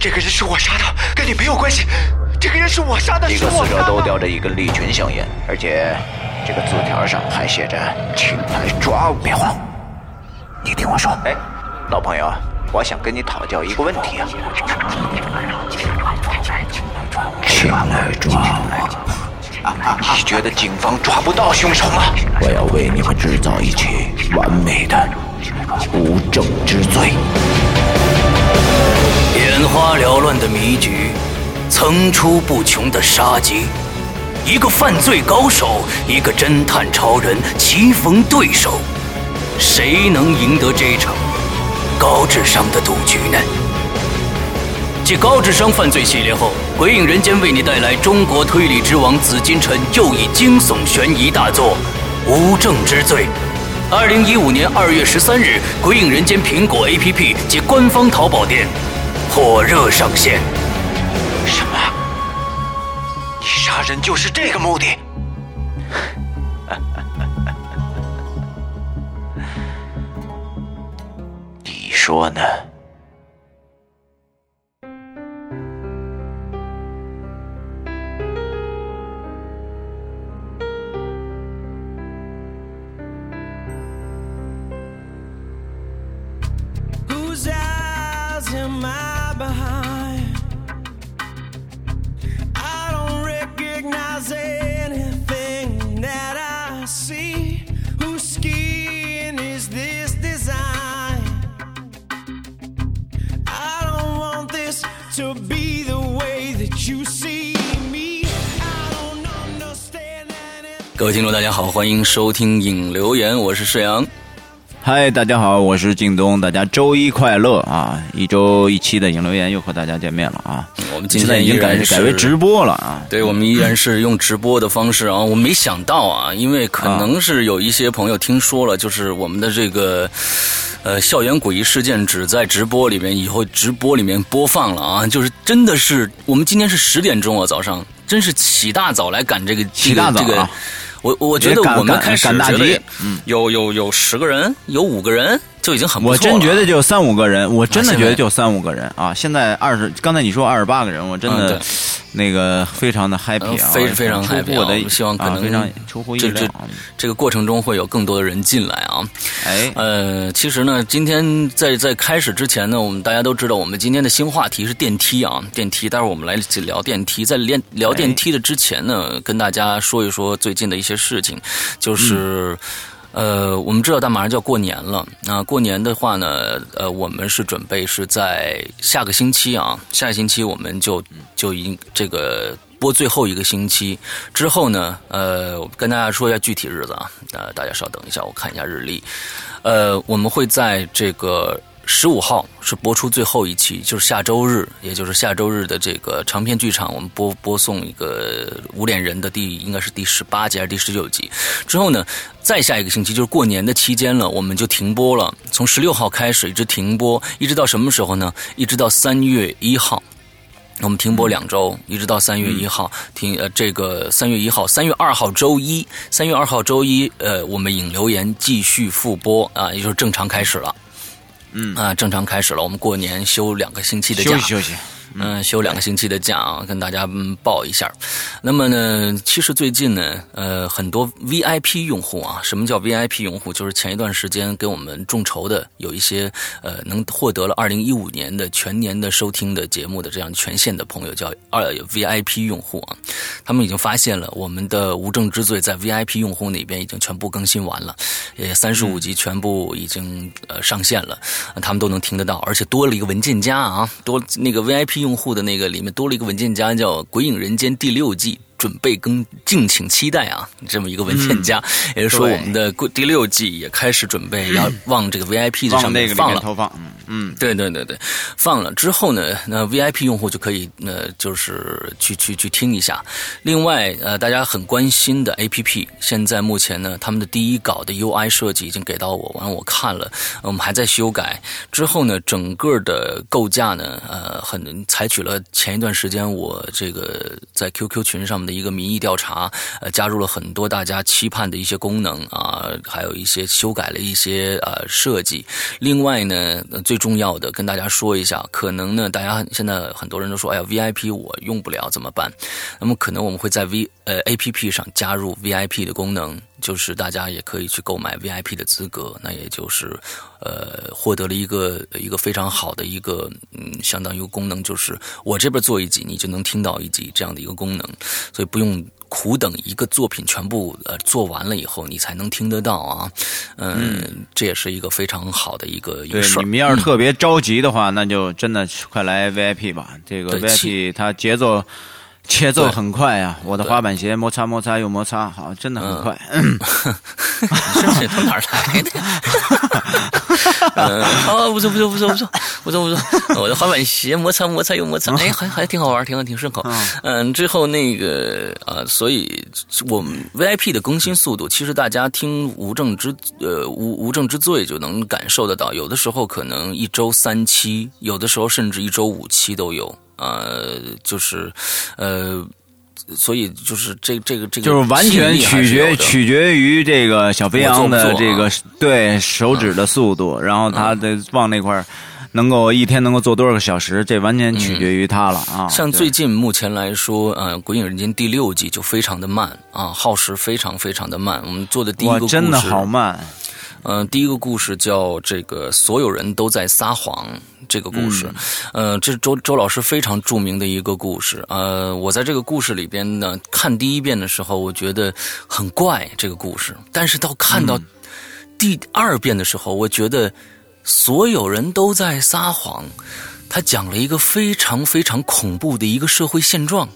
这个人是我杀的，跟你没有关系。这个人是我杀的，几个死者都叼着一根利群香烟，而且这个字条上还写着“请来抓我”。别慌，你听我说。哎，老朋友，我想跟你讨教一个问题啊。请来抓我。你觉得警方抓不到凶手吗？我要为你们制造一起完美的无证之罪。眼花缭乱的迷局，层出不穷的杀机，一个犯罪高手，一个侦探超人棋逢对手，谁能赢得这场高智商的赌局呢？继高智商犯罪系列后，《鬼影人间》为你带来中国推理之王紫金陈又一惊悚悬疑大作《无证之罪》。二零一五年二月十三日，《鬼影人间》苹果 APP 及官方淘宝店火热上线。什么？你杀人就是这个目的？你说呢？各位听众，大家好，欢迎收听影留言，我是世阳。嗨，大家好，我是靳东，大家周一快乐啊！一周一期的影留言又和大家见面了啊！我们今天已经改改为直播了啊！对，我们依然是用直播的方式啊！我没想到啊，因为可能是有一些朋友听说了，就是我们的这个呃校园诡异事件只在直播里面，以后直播里面播放了啊！就是真的是我们今天是十点钟啊，早上真是起大早来赶这个起大早啊！我我觉得我们开始赶大集，嗯，有有有十个人，有五个人就已经很不错了。我真觉得就三五个人，我真的觉得就三五个人啊！现在二十，刚才你说二十八个人，我真的那个非常的 happy 啊，非非常 happy。我的希望可能非常出乎意料。这个过程中会有更多的人进来啊！哎，呃，其实呢，今天在在开始之前呢，我们大家都知道，我们今天的新话题是电梯啊，电梯。待会儿我们来聊电梯，在聊聊电梯的之前呢，跟大家说一说最近的一些事情。就是，呃，我们知道，但马上就要过年了。那过年的话呢，呃，我们是准备是在下个星期啊，下个星期我们就就已经这个播最后一个星期之后呢，呃，跟大家说一下具体日子啊，呃，大家稍等一下，我看一下日历，呃，我们会在这个。十五号是播出最后一期，就是下周日，也就是下周日的这个长篇剧场，我们播播送一个无脸人的第应该是第十八集还是第十九集。之后呢，再下一个星期就是过年的期间了，我们就停播了。从十六号开始一直停播，一直到什么时候呢？一直到三月一号，我们停播两周，一直到三月一号停。呃，这个三月一号，三月二号周一，三月二号周一，呃，我们引留言继续复播啊，也就是正常开始了。嗯啊，正常开始了。我们过年休两个星期的假，休息休息。嗯，休两个星期的假啊，跟大家报一下。那么呢，其实最近呢，呃，很多 VIP 用户啊，什么叫 VIP 用户？就是前一段时间给我们众筹的，有一些呃，能获得了二零一五年的全年的收听的节目的这样权限的朋友，叫二 VIP 用户啊。他们已经发现了我们的《无证之罪》在 VIP 用户那边已经全部更新完了，也三十五集全部已经呃上线了，他们都能听得到，而且多了一个文件夹啊，多那个 VIP。用户的那个里面多了一个文件夹，叫《鬼影人间》第六季。准备更，敬请期待啊！这么一个文件夹，也就是说，我们的第六季也开始准备要往这个 VIP 的上面放了。投放，嗯嗯，对对对对，放了之后呢，那 VIP 用户就可以，呃，就是去去去听一下。另外，呃，大家很关心的 APP，现在目前呢，他们的第一稿的 UI 设计已经给到我，完了我看了，我们还在修改。之后呢，整个的构架呢，呃，很采取了前一段时间我这个在 QQ 群上面一个民意调查，呃，加入了很多大家期盼的一些功能啊，还有一些修改了一些呃设计。另外呢，最重要的跟大家说一下，可能呢，大家现在很多人都说，哎呀，VIP 我用不了怎么办？那么可能我们会在 V 呃 APP 上加入 VIP 的功能，就是大家也可以去购买 VIP 的资格，那也就是呃获得了一个一个非常好的一个嗯，相当于功能，就是我这边做一集，你就能听到一集这样的一个功能，所以不用。苦等一个作品全部呃做完了以后，你才能听得到啊，嗯，这也是一个非常好的一个一个事儿。你们要是特别着急的话，那就真的快来 VIP 吧。这个 VIP 它节奏。节奏很快呀！我的滑板鞋摩擦摩擦又摩擦，好，真的很快。这从哪儿来的？啊，不错不错不错不错不错不错！我的滑板鞋摩擦摩擦又摩擦，哎，还还挺好玩，挺好，挺顺口。嗯，最后那个啊，所以我们 VIP 的更新速度，其实大家听无证之呃无无证之罪就能感受得到，有的时候可能一周三期，有的时候甚至一周五期都有。呃，就是，呃，所以就是这这个这个，就是完全取决取决于这个小飞扬的这个对手指的速度，然后他的往那块能够一天能够做多少个小时，这完全取决于他了啊。像最近目前来说，呃，《鬼影人间》第六季就非常的慢啊，耗时非常非常的慢。我们做的第一个真的好慢。嗯，第一个故事叫这个所有人都在撒谎。这个故事，呃，这是周周老师非常著名的一个故事。呃，我在这个故事里边呢，看第一遍的时候，我觉得很怪这个故事。但是到看到第二遍的时候，我觉得所有人都在撒谎。他讲了一个非常非常恐怖的一个社会现状。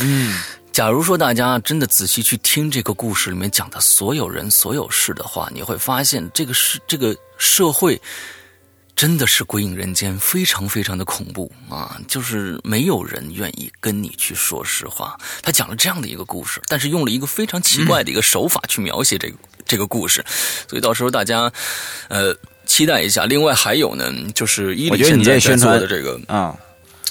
嗯。假如说大家真的仔细去听这个故事里面讲的所有人所有事的话，你会发现这个是这个社会真的是鬼影人间，非常非常的恐怖啊！就是没有人愿意跟你去说实话。他讲了这样的一个故事，但是用了一个非常奇怪的一个手法去描写这个这个故事，所以到时候大家呃期待一下。另外还有呢，就是伊里现在在做的这个啊。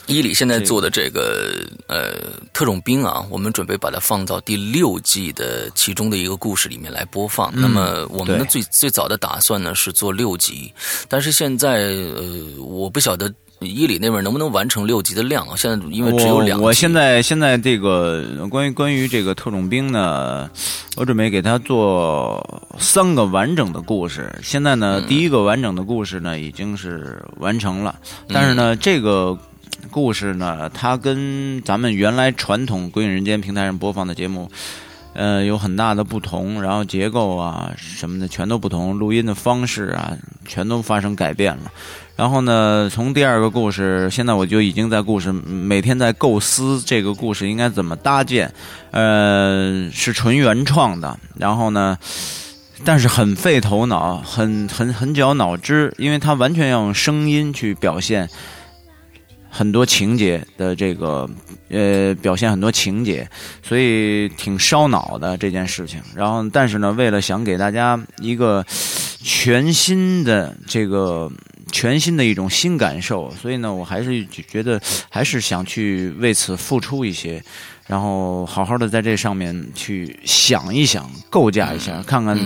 伊里现在做的这个呃特种兵啊，我们准备把它放到第六季的其中的一个故事里面来播放。那么我们的最最早的打算呢是做六集，但是现在呃我不晓得伊里那边能不能完成六集的量啊。现在因为只有两，我现在现在这个关于关于这个特种兵呢，我准备给他做三个完整的故事。现在呢，第一个完整的故事呢已经是完成了，但是呢这个。故事呢，它跟咱们原来传统《鬼影人间》平台上播放的节目，呃，有很大的不同。然后结构啊什么的全都不同，录音的方式啊全都发生改变了。然后呢，从第二个故事，现在我就已经在故事每天在构思这个故事应该怎么搭建，呃，是纯原创的。然后呢，但是很费头脑，很很很绞脑汁，因为它完全要用声音去表现。很多情节的这个呃表现很多情节，所以挺烧脑的这件事情。然后，但是呢，为了想给大家一个全新的这个全新的一种新感受，所以呢，我还是觉得还是想去为此付出一些。然后好好的在这上面去想一想，构架一下，看看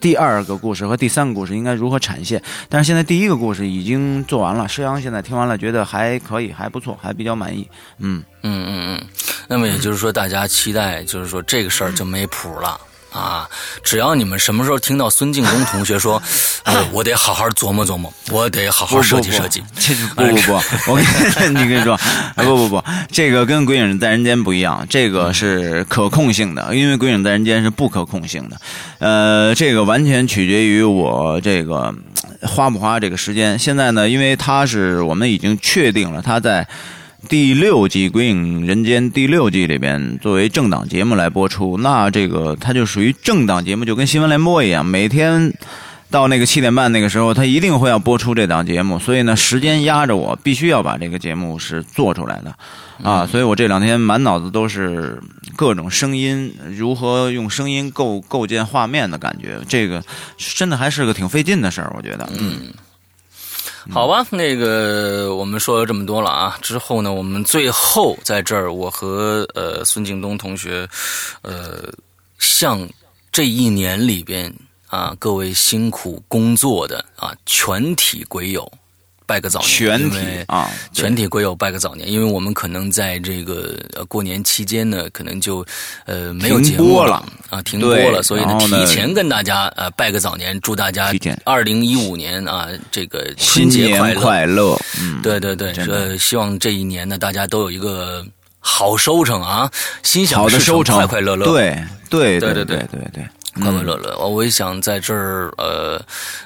第二个故事和第三个故事应该如何产现。但是现在第一个故事已经做完了，施阳现在听完了，觉得还可以，还不错，还比较满意。嗯嗯嗯嗯。那么也就是说，大家期待，就是说这个事儿就没谱了。啊！只要你们什么时候听到孙敬东同学说，我得好好琢磨琢磨，我得好好设计设计。不不不，我跟你跟你说，不不不，这个跟《鬼影在人间》不一样，这个是可控性的，因为《鬼影在人间》是不可控性的。呃，这个完全取决于我这个花不花这个时间。现在呢，因为他是我们已经确定了他在。第六季《鬼影人间》第六季里边，作为政党节目来播出，那这个它就属于政党节目，就跟新闻联播一样，每天到那个七点半那个时候，它一定会要播出这档节目。所以呢，时间压着我，必须要把这个节目是做出来的啊！所以我这两天满脑子都是各种声音，如何用声音构构建画面的感觉，这个真的还是个挺费劲的事儿，我觉得，嗯。好吧，那个我们说了这么多了啊，之后呢，我们最后在这儿，我和呃孙敬东同学，呃，向这一年里边啊各位辛苦工作的啊全体鬼友拜个早年全体啊全体国友拜个早年因为我们可能在这个过年期间呢可能就呃没有节目了啊停播了所以呢提前跟大家呃拜个早年祝大家二零一五年啊这个新年快乐。对对对说希望这一年呢大家都有一个好收成啊心想事成快快乐乐。对对对对。对对对。快快乐乐。我也想在这儿呃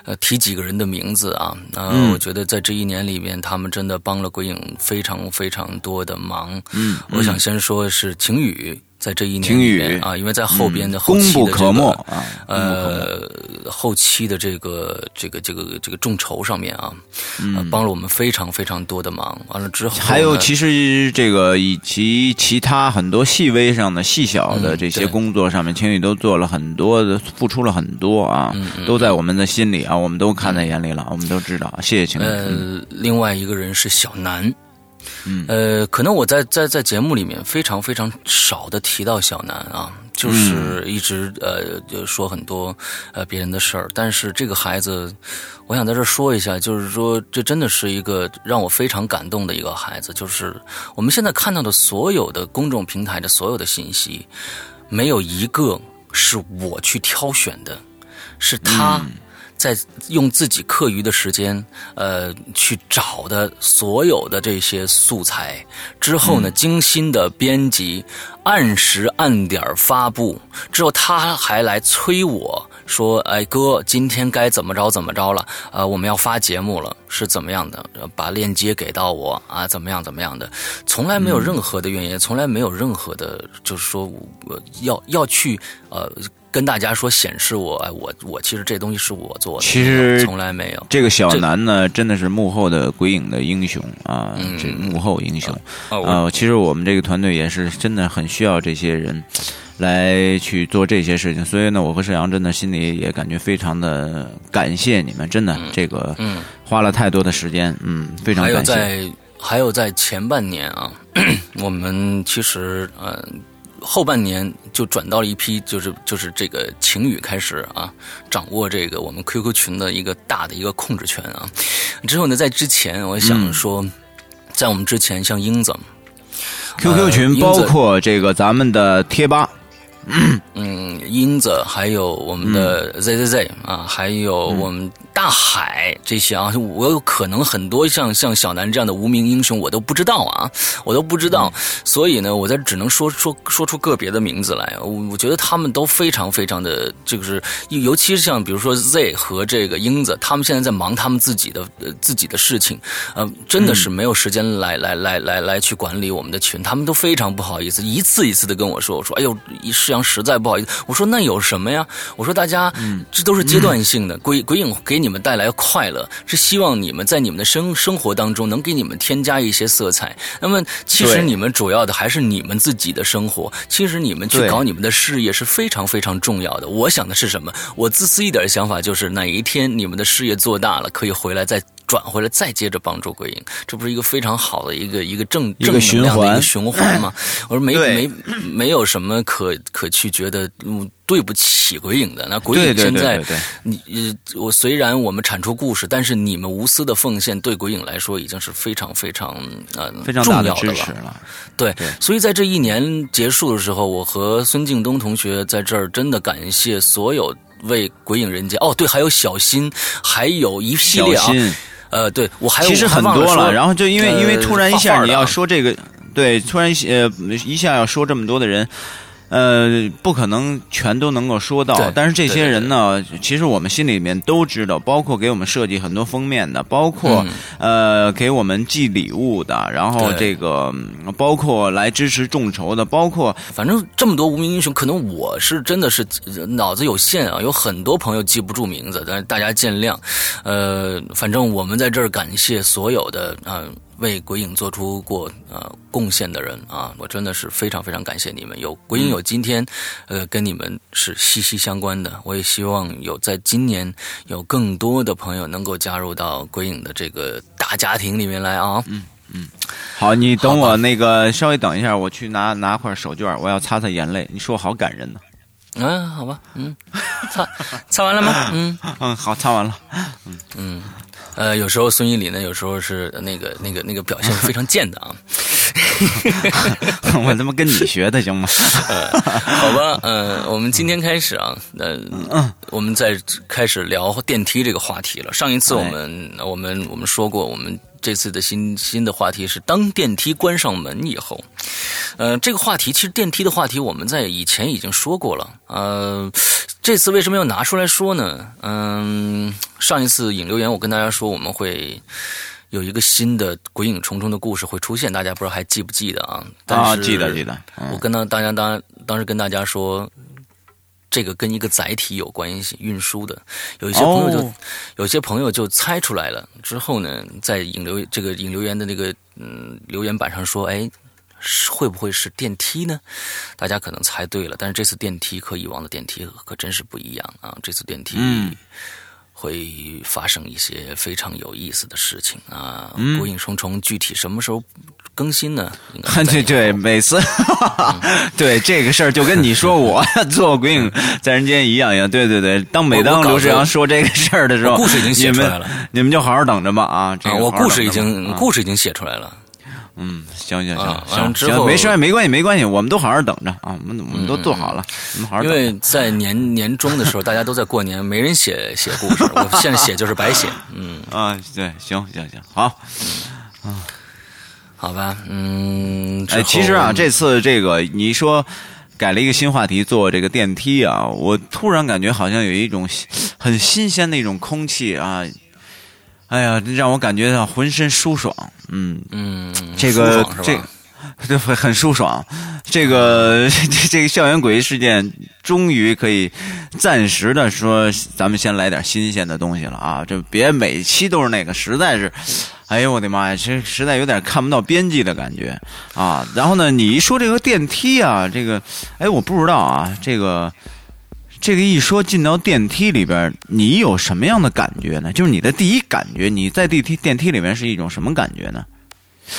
呃提几个人的名字啊，呃，嗯我觉得在这一年里面，他们真的帮了鬼影非常非常多的忙。嗯，我想先说是晴雨。在这一年晴雨里面啊，因为在后边的嗯功不后期的这可没个啊，呃后期的这个这个这个这个众筹上面啊，呃嗯帮了我们非常非常多的忙。完了之后，还有，其实这个以及其他很多细微上的、细小的嗯这些工作上面，青宇都做了很多的，付出了很多啊，嗯都在我们的心里啊，我们都看在眼里了，我们都知道。谢谢青宇。嗯呃，另外一个人是小南。嗯呃，可能我在在在节目里面非常非常少的提到小南啊，就是嗯一直呃就说很多呃别人的事儿，但是这个孩子，我想在这儿说一下，就是说这真的是一个让我非常感动的一个孩子，就是我们现在看到的所有的公众平台的所有的信息，没有一个是我去挑选的，是他。在用自己课余的时间，呃，去找的所有的这些素材之后呢，精心的编辑，按时按点发布。之后他还来催我说：“哎，哥，今天该怎么着怎么着了？呃，我们要发节目了，是怎么样的？把链接给到我啊，怎么样怎么样的？从来没有任何的怨言，从来没有任何的，就是说我要要去呃。”跟大家说显示我哎我我其实这东西是我做的，其实从来没有。这个小南呢，真的是幕后的鬼影的英雄啊，嗯这幕后英雄啊。其实我们这个团队也是真的很需要这些人来去做这些事情，所以呢，我和沈阳真的心里也感觉非常的感谢你们，真的这个嗯，花了太多的时间，嗯，非常还有感谢。在还有在前半年啊，我们其实呃后半年就转到了一批，就是就是这个晴雨开始啊，掌握这个我们 QQ 群的一个大的一个控制权啊。之后呢，在之前我想说，在我们之前像英子。QQ 呃群包括这个咱们的贴吧，嗯，英子，还有我们的 ZZZ、啊，还有我们大海这些啊，我有可能很多像像小南这样的无名英雄，我都不知道啊，我都不知道，所以呢，我在只能说说说出个别的名字来。我我觉得他们都非常非常的，就是尤其是像比如说 Z 和这个英子，他们现在在忙他们自己的呃自己的事情，呃，真的是没有时间来、来来来来去管理我们的群，他们都非常不好意思，一次一次的跟我说，我说哎呦，世阳实在不好意思，我说那有什么呀？我说大家，这都是阶段性的，鬼鬼影给你们带来快乐，是希望你们在你们的生生活当中能给你们添加一些色彩。那么其实你们主要的还是你们自己的生活，其实你们去搞你们的事业是非常非常重要的。我想的是什么？我自私一点的想法就是，哪一天你们的事业做大了，可以回来再。转回来，再接着帮助鬼影，这不是一个非常好的一个一个正正能循环量的一个循环吗？我说没对没没有什么可可去觉得嗯对不起鬼影的。那鬼影现在对对对你呃，我虽然我们产出故事，但是你们无私的奉献对鬼影来说已经是非常非常呃非常重要的了。对，对所以在这一年结束的时候，我和孙敬东同学在这儿真的感谢所有为鬼影人间哦，对，还有小新，还有一系列啊。呃，对我还有其实很多了，然后就因为、呃因为突然一下你要说这个，对，突然呃一下要说这么多的人。呃，不可能全都能够说到，但是这些人呢，其实我们心里面都知道，包括给我们设计很多封面的，包括、呃给我们寄礼物的，然后这个嗯包括来支持众筹的，包括反正这么多无名英雄，可能我是真的是呃脑子有限啊，有很多朋友记不住名字，但是大家见谅。呃，反正我们在这儿感谢所有的呃为鬼影做出过呃贡献的人啊，我真的是非常非常感谢你们。有鬼影有今天，呃，跟你们是息息相关的。我也希望有在今年有更多的朋友能够加入到鬼影的这个大家庭里面来啊。嗯嗯，好，你等我那个稍微等一下，我去拿拿块手绢，我要擦擦眼泪。你说我好感人呢。嗯、好吧，嗯，擦擦完了吗？嗯。嗯，好，擦完了。嗯嗯，呃，有时候孙一礼呢，有时候是那个那个那个表现非常贱的啊。我他妈跟你学的行吗？呃好吧，嗯、我们今天开始啊，呃，嗯我们在开始聊电梯这个话题了。上一次我哎们、我们我们说过，我们这次的新新的话题是当电梯关上门以后。呃，这个话题其实电梯的话题我们在以前已经说过了。呃，这次为什么要拿出来说呢？嗯、上一次引留言我跟大家说我们会。有一个新的鬼影重重的故事会出现，大家不知道还记不记得啊？但啊，记得记得，嗯我跟当大家当当时跟大家说，这个跟一个载体有关系，运输的。有一些朋友就、哦有些朋友就猜出来了。之后呢，在引流这个引流员的那个嗯留言板上说，哎。会不会是电梯呢？大家可能猜对了，但是这次电梯和以往的电梯可真是不一样啊！这次电梯嗯会发生一些非常有意思的事情啊！嗯鬼影重重具体什么时候更新呢？对 对，后每次 对这个事儿就跟你说我 做鬼影在人间一样一样，对对对。当每当刘志阳说这个事儿的时候，故事已经写出来了你们就好好等着吧啊！我故事已经、啊故事已经写出来了。嗯，行行啊行行行，之后没事没关系没关系，我们都好好等着啊，我们我们都做好了，我们好好因。为在年年终的时候，大家都在过年，没人写写故事，我现在写就是白写。嗯，啊，对，行行行，好。啊好吧，嗯，哎，其实啊，这次这个你说改了一个新话题做这个电梯啊，我突然感觉好像有一种很新鲜的一种空气啊，哎呀，让我感觉到浑身舒爽。嗯，嗯，这个这？这会很舒爽。这个 这这个校园诡异事件终于可以暂时的说，咱们先来点新鲜的东西了啊！这别每期都是那个，实在是，哎呦我的妈呀，这实在有点看不到边际的感觉啊！然后呢，你一说这个电梯啊，这个，哎，我不知道啊，这个。这个一说进到电梯里边，你有什么样的感觉呢？就是你的第一感觉，你在电梯电梯里面是一种什么感觉呢？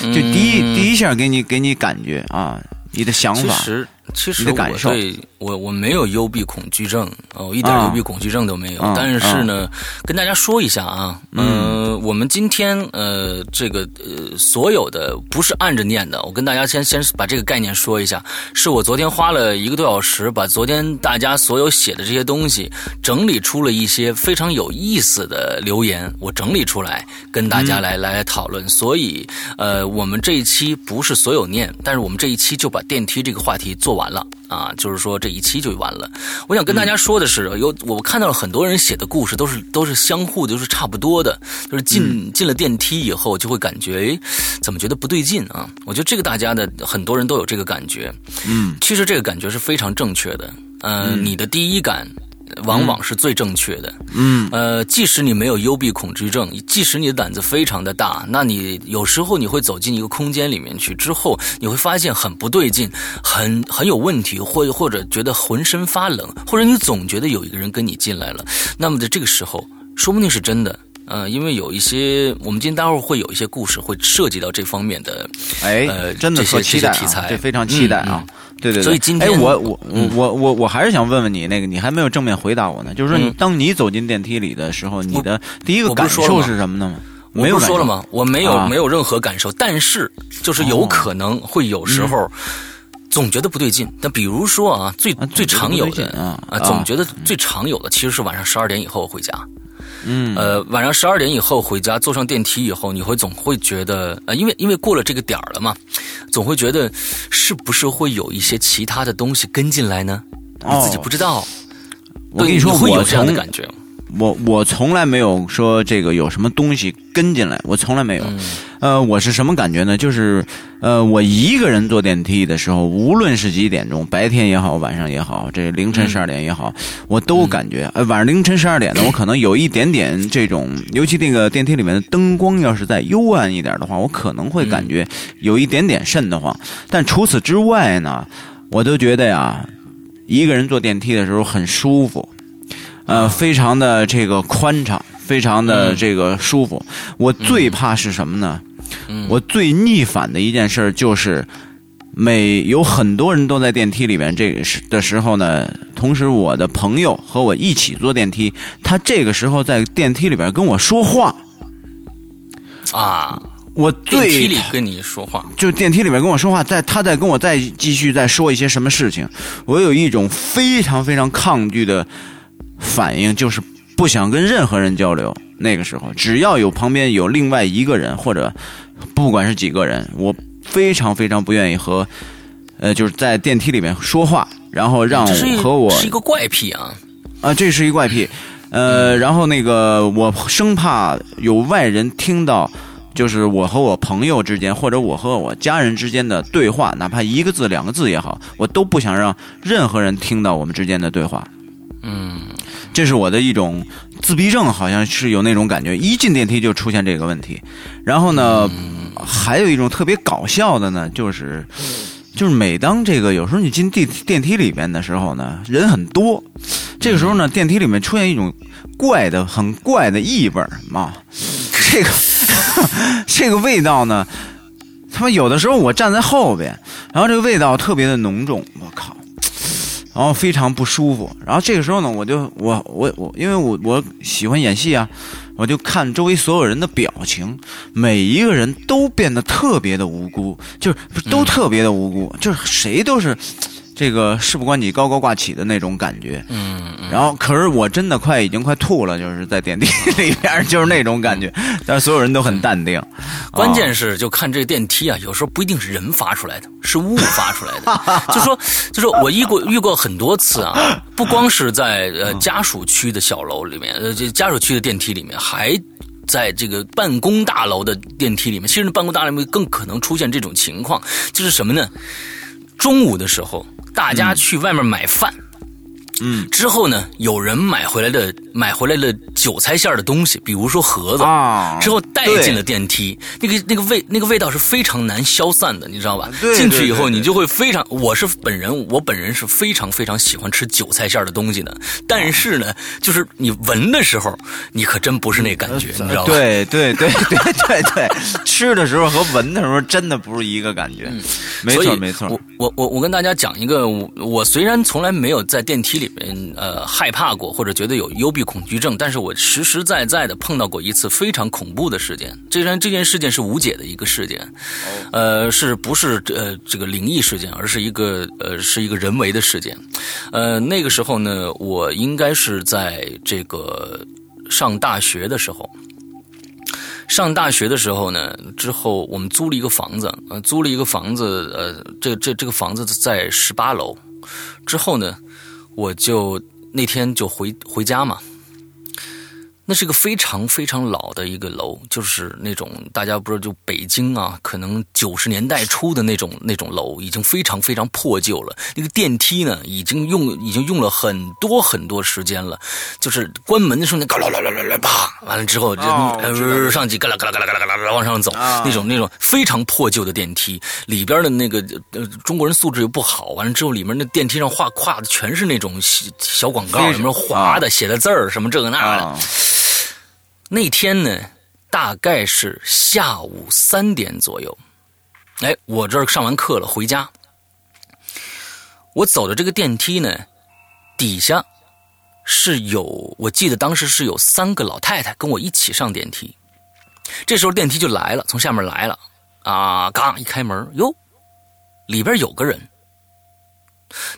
就第一、嗯第一下给你给你感觉啊，你的想法，其实其实我对我我没有幽闭恐惧症，哦，我一点啊幽闭恐惧症都没有。啊但是呢，跟大家说一下啊，呃，我们今天呃这个呃所有的不是按着念的，我跟大家先先把这个概念说一下，是我昨天花了一个多小时，把昨天大家所有写的这些东西整理出了一些非常有意思的留言，我整理出来跟大家来、来讨论。所以呃，我们这一期不是所有念，但是我们这一期就把电梯这个话题做完了啊，就是说这一期就完了。我想跟大家说的是，有我看到了很多人写的故事都是都是相互的，都是差不多的，就是进、进了电梯以后就会感觉，诶，怎么觉得不对劲啊？我觉得这个大家的很多人都有这个感觉，嗯，其实这个感觉是非常正确的，呃，你的第一感。往往是最正确的，嗯，呃，即使你没有幽闭恐惧症，即使你的胆子非常的大，那你有时候你会走进一个空间里面去，之后你会发现很不对劲，很很有问题，或或者觉得浑身发冷，或者你总觉得有一个人跟你进来了，那么在这个时候，说不定是真的。呃，因为有一些，我们今天待会儿会有一些故事会涉及到这方面的，哎，呃真的这些特期待啊，这些题材这非常期待啊。对对对，所以今天哎，我我嗯。我我我还是想问问你，那个你还没有正面回答我呢，就是说当你走进电梯里的时候，你的第一个感受是什么呢？我没有说了吗？我没有、啊。没有任何感受，但是就是有可能会有时候。总觉得不对劲，那比如说啊，最、啊最常有的啊。总觉得最常有的其实是晚上十二点以后回家。嗯呃，晚上十二点以后回家，坐上电梯以后，你会总会觉得，呃，因为因为过了这个点儿了嘛，总会觉得是不是会有一些其他的东西跟进来呢？你自己哦不知道。我跟你说，会有这样的感觉。我我从来没有说这个有什么东西跟进来，我从来没有。嗯呃，我是什么感觉呢？就是呃，我一个人坐电梯的时候，无论是几点钟，白天也好，晚上也好，这凌晨嗯十二点也好，我都感觉，呃，晚上凌晨十二点呢，我可能有一点点这种，尤其那个电梯里面的灯光要是再幽暗一点的话，我可能会感觉有一点点瘆得慌。但除此之外呢，我都觉得呀，一个人坐电梯的时候很舒服。呃，非常的这个宽敞，非常的这个舒服。我最怕是什么呢？我最逆反的一件事就是，每有很多人都在电梯里面这个时的时候呢，同时我的朋友和我一起坐电梯，他这个时候在电梯里边跟我说话，啊，我最电梯里跟你说话，就电梯里面跟我说话，在他在跟我再继续再说一些什么事情，我有一种非常非常抗拒的反应，就是不想跟任何人交流。那个时候，只要有旁边有另外一个人，或者不管是几个人，我非常非常不愿意和呃，就是在电梯里面说话，然后让这是一和我是一个怪癖啊。啊，这是一怪癖。呃，然后那个我生怕有外人听到，就是我和我朋友之间，或者我和我家人之间的对话，哪怕一个字两个字也好，我都不想让任何人听到我们之间的对话。嗯，这是我的一种自闭症，好像是有那种感觉，一进电梯就出现这个问题。然后呢，还有一种特别搞笑的呢，就是就是每当这个有时候你进电电梯里边的时候呢，人很多，这个时候呢，电梯里面出现一种怪的、很怪的异味儿嘛，这个 这个味道呢，他妈有的时候我站在后边，然后这个味道特别的浓重，我靠。然后非常不舒服，然后这个时候呢，我就我我我，因为我我喜欢演戏啊，我就看周围所有人的表情，每一个人都变得特别的无辜，就是都特别的无辜，就是谁都是这个事不关己高高挂起的那种感觉。嗯，然后可是我真的快已经快吐了，就是在电梯里边，就是那种感觉，但是所有人都很淡定。关键是就看这个电梯啊，有时候不一定是人发出来的，是物发出来的。就说就说我遇过遇过很多次啊，不光是在呃 家属区的小楼里面，呃这家属区的电梯里面，还在这个办公大楼的电梯里面。其实办公大楼里面更可能出现这种情况，就是什么呢？中午的时候，大家去外面买饭。嗯，之后呢，有人买回来的买回来了韭菜馅儿的东西，比如说盒子，啊之后带进了电梯，那个那个味那个味道是非常难消散的，你知道吧？对进去以后你就会非常，我是本人，我本人是非常非常喜欢吃韭菜馅儿的东西的，但是呢，就是你闻的时候，你可真不是那感觉，你知道吧？对对对对对对，吃的时候和闻的时候真的不是一个感觉。没错没错我。我我我跟大家讲一个，我我虽然从来没有在电梯里面呃害怕过，或者觉得有幽闭恐惧症，但是我实实在在的碰到过一次非常恐怖的事件。这件这件事件是无解的一个事件，呃，是不是呃这个灵异事件，而是一个呃是一个人为的事件。呃，那个时候呢，我应该是在这个上大学的时候。上大学的时候呢，之后我们租了一个房子，呃，租了一个房子，呃，这这这个房子在十八楼。之后呢，我就那天就回回家嘛。那是一个非常非常老的一个楼，就是那种大家不知道，就北京啊，可能九十年代初的那种那种楼，已经非常非常破旧了。那个电梯呢，已经用已经用了很多很多时间了，就是关门的时候，那嘎啦啦啦啦啦啪，完了之后就、上去嘎啦嘎啦嘎啦嘎啦嘎啦往上走，啊那种那种非常破旧的电梯，里边的那个呃中国人素质又不好，完了之后里面那电梯上画画的全是那种小小广告，非什么划的、写的字儿什么这个那的。那天呢，大概是下午三点左右，哎，我这儿上完课了，回家。我走的这个电梯呢，底下是有，我记得当时是有三个老太太跟我一起上电梯。这时候电梯就来了，从下面来了，啊，刚一开门，哟，里边有个人。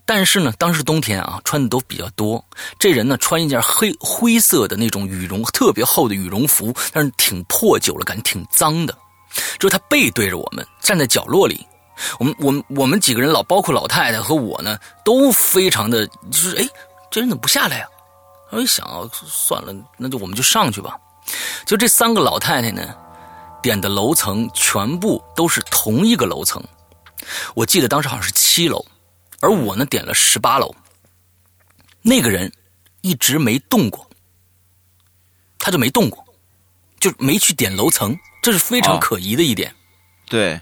但是呢，当时冬天啊，穿的都比较多。这人呢，穿一件黑灰色的那种羽绒，特别厚的羽绒服，但是挺破旧了，感觉挺脏的。就是他背对着我们，站在角落里。我们我们我们几个人老，包括老太太和我呢，都非常的就是哎，这人怎么不下来呀、我一想啊，算了，那就我们就上去吧。就这三个老太太呢，点的楼层全部都是同一个楼层。我记得当时好像是七楼，而我呢点了十八楼。那个人一直没动过，他就没动过，就没去点楼层，这是非常哦可疑的一点。对，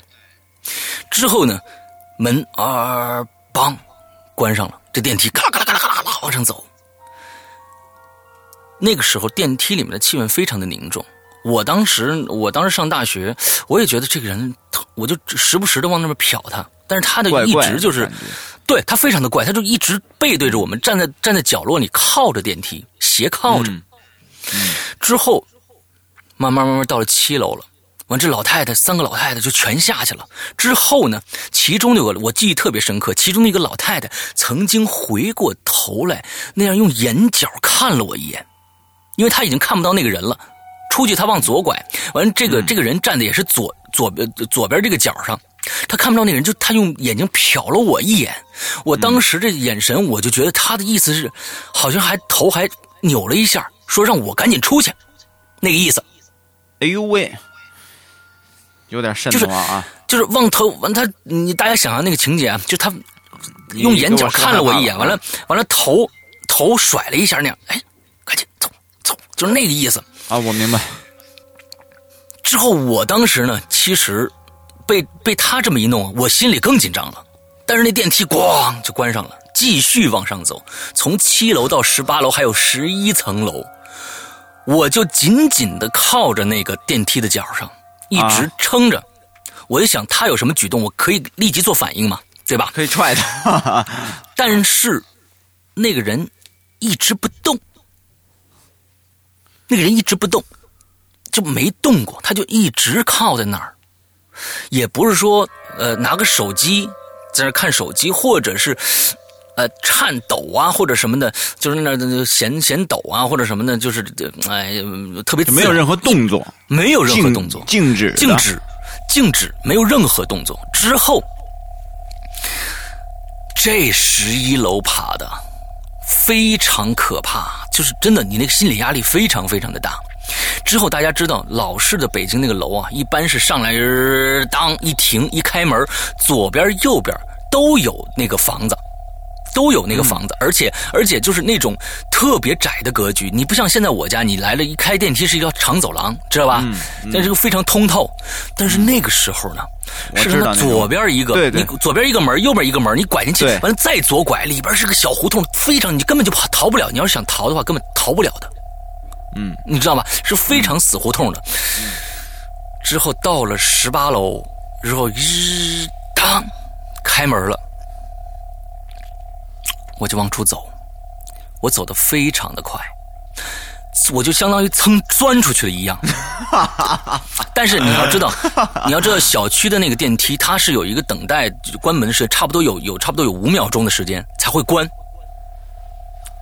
之后呢，门啊梆关上了，这电梯咔啦咔啦咔啦咔啦咔啦往上走。那个时候电梯里面的气氛非常的凝重。我当时，我当时上大学，我也觉得这个人，我就时不时的往那边瞟他，但是他的一直就是对他非常的怪，他就一直背对着我们，站在站在角落里靠着电梯，斜靠着。嗯之后，慢慢慢慢到了七楼了，完，这老太太三个老太太就全下去了。之后呢，其中有个我记忆特别深刻，其中的一个老太太曾经回过头来，那样用眼角看了我一眼，因为她已经看不到那个人了。出去，她往左拐，完，这个这个人站的也是左左边左边这个角上，她看不到那个人，就他用眼睛瞟了我一眼。我当时这眼神，我就觉得他的意思是，好像还头还扭了一下，说让我赶紧出去，那个意思。哎呦喂，有点瘆得慌啊！就是望头完，他你大家想象那个情节啊，就他用眼角看了我一眼，完了完了头头甩了一下那样，哎，赶紧走走，就是那个意思啊！我明白。之后我当时呢，其实被被他这么一弄，我心里更紧张了。但是那电梯咣就关上了，继续往上走，从七楼到十八楼，还有十一层楼，我就紧紧的靠着那个电梯的角上，一直撑着。我就想他有什么举动，我可以立即做反应嘛，对吧？可以踹他。但是那个人一直不动，那个人一直不动，就没动过，他就一直靠在那儿，也不是说呃拿个手机在那看手机，或者是呃颤抖啊，或者什么的，就是那那闲闲抖啊，或者什么的，就是哎特别没有任何动作，没有任何动作，静止，静止。静止，没有任何动作。之后，这十一楼爬的非常可怕，就是真的，你那个心理压力非常非常的大。之后大家知道，老式的北京那个楼啊，一般是上来当一停一开门，左边右边都有那个房子。都有那个房子，而且而且就是那种特别窄的格局。你不像现在我家，你来了一开电梯是一条长走廊，知道吧？但是非常通透。但是那个时候呢，是它左边一个，你左边一个门，右边一个门，你拐进去，完了再左拐，里边是个小胡同，非常你根本就跑逃不了。你要是想逃的话，根本逃不了的。嗯，你知道吧？是非常死胡同的。之后到了十八楼，之后一当开门了。我就往出走，我走的非常的快，我就相当于噌钻出去了一样。但是你要知道，你要知道小区的那个电梯，它是有一个等待关门时，差不多有有差不多有五秒钟的时间才会关，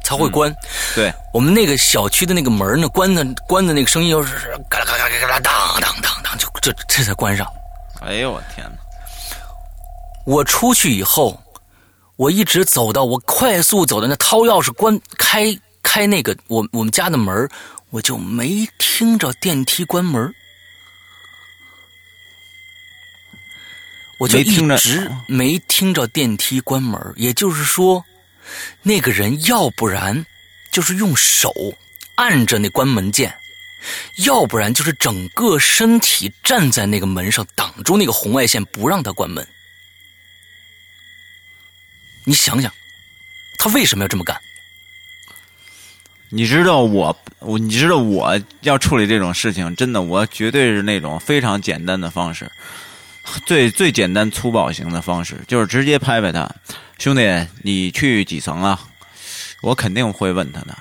才会关。对我们那个小区的那个门呢，关的关的那个声音又是嘎啦嘎啦嘎啦当当当当，就这这才关上。哎呦我天哪！我出去以后。我一直走到我快速走到那掏钥匙关开开那个我我们家的门我就没听着电梯关门我就一直没听着电梯关门也就是说，那个人要不然就是用手按着那关门键，要不然就是整个身体站在那个门上挡住那个红外线，不让他关门。你想想，他为什么要这么干？你知道我，我你知道我要处理这种事情，真的，我绝对是那种非常简单的方式，最最简单粗暴型的方式，就是直接拍拍他，兄弟，你去几层啊？我肯定会问他的。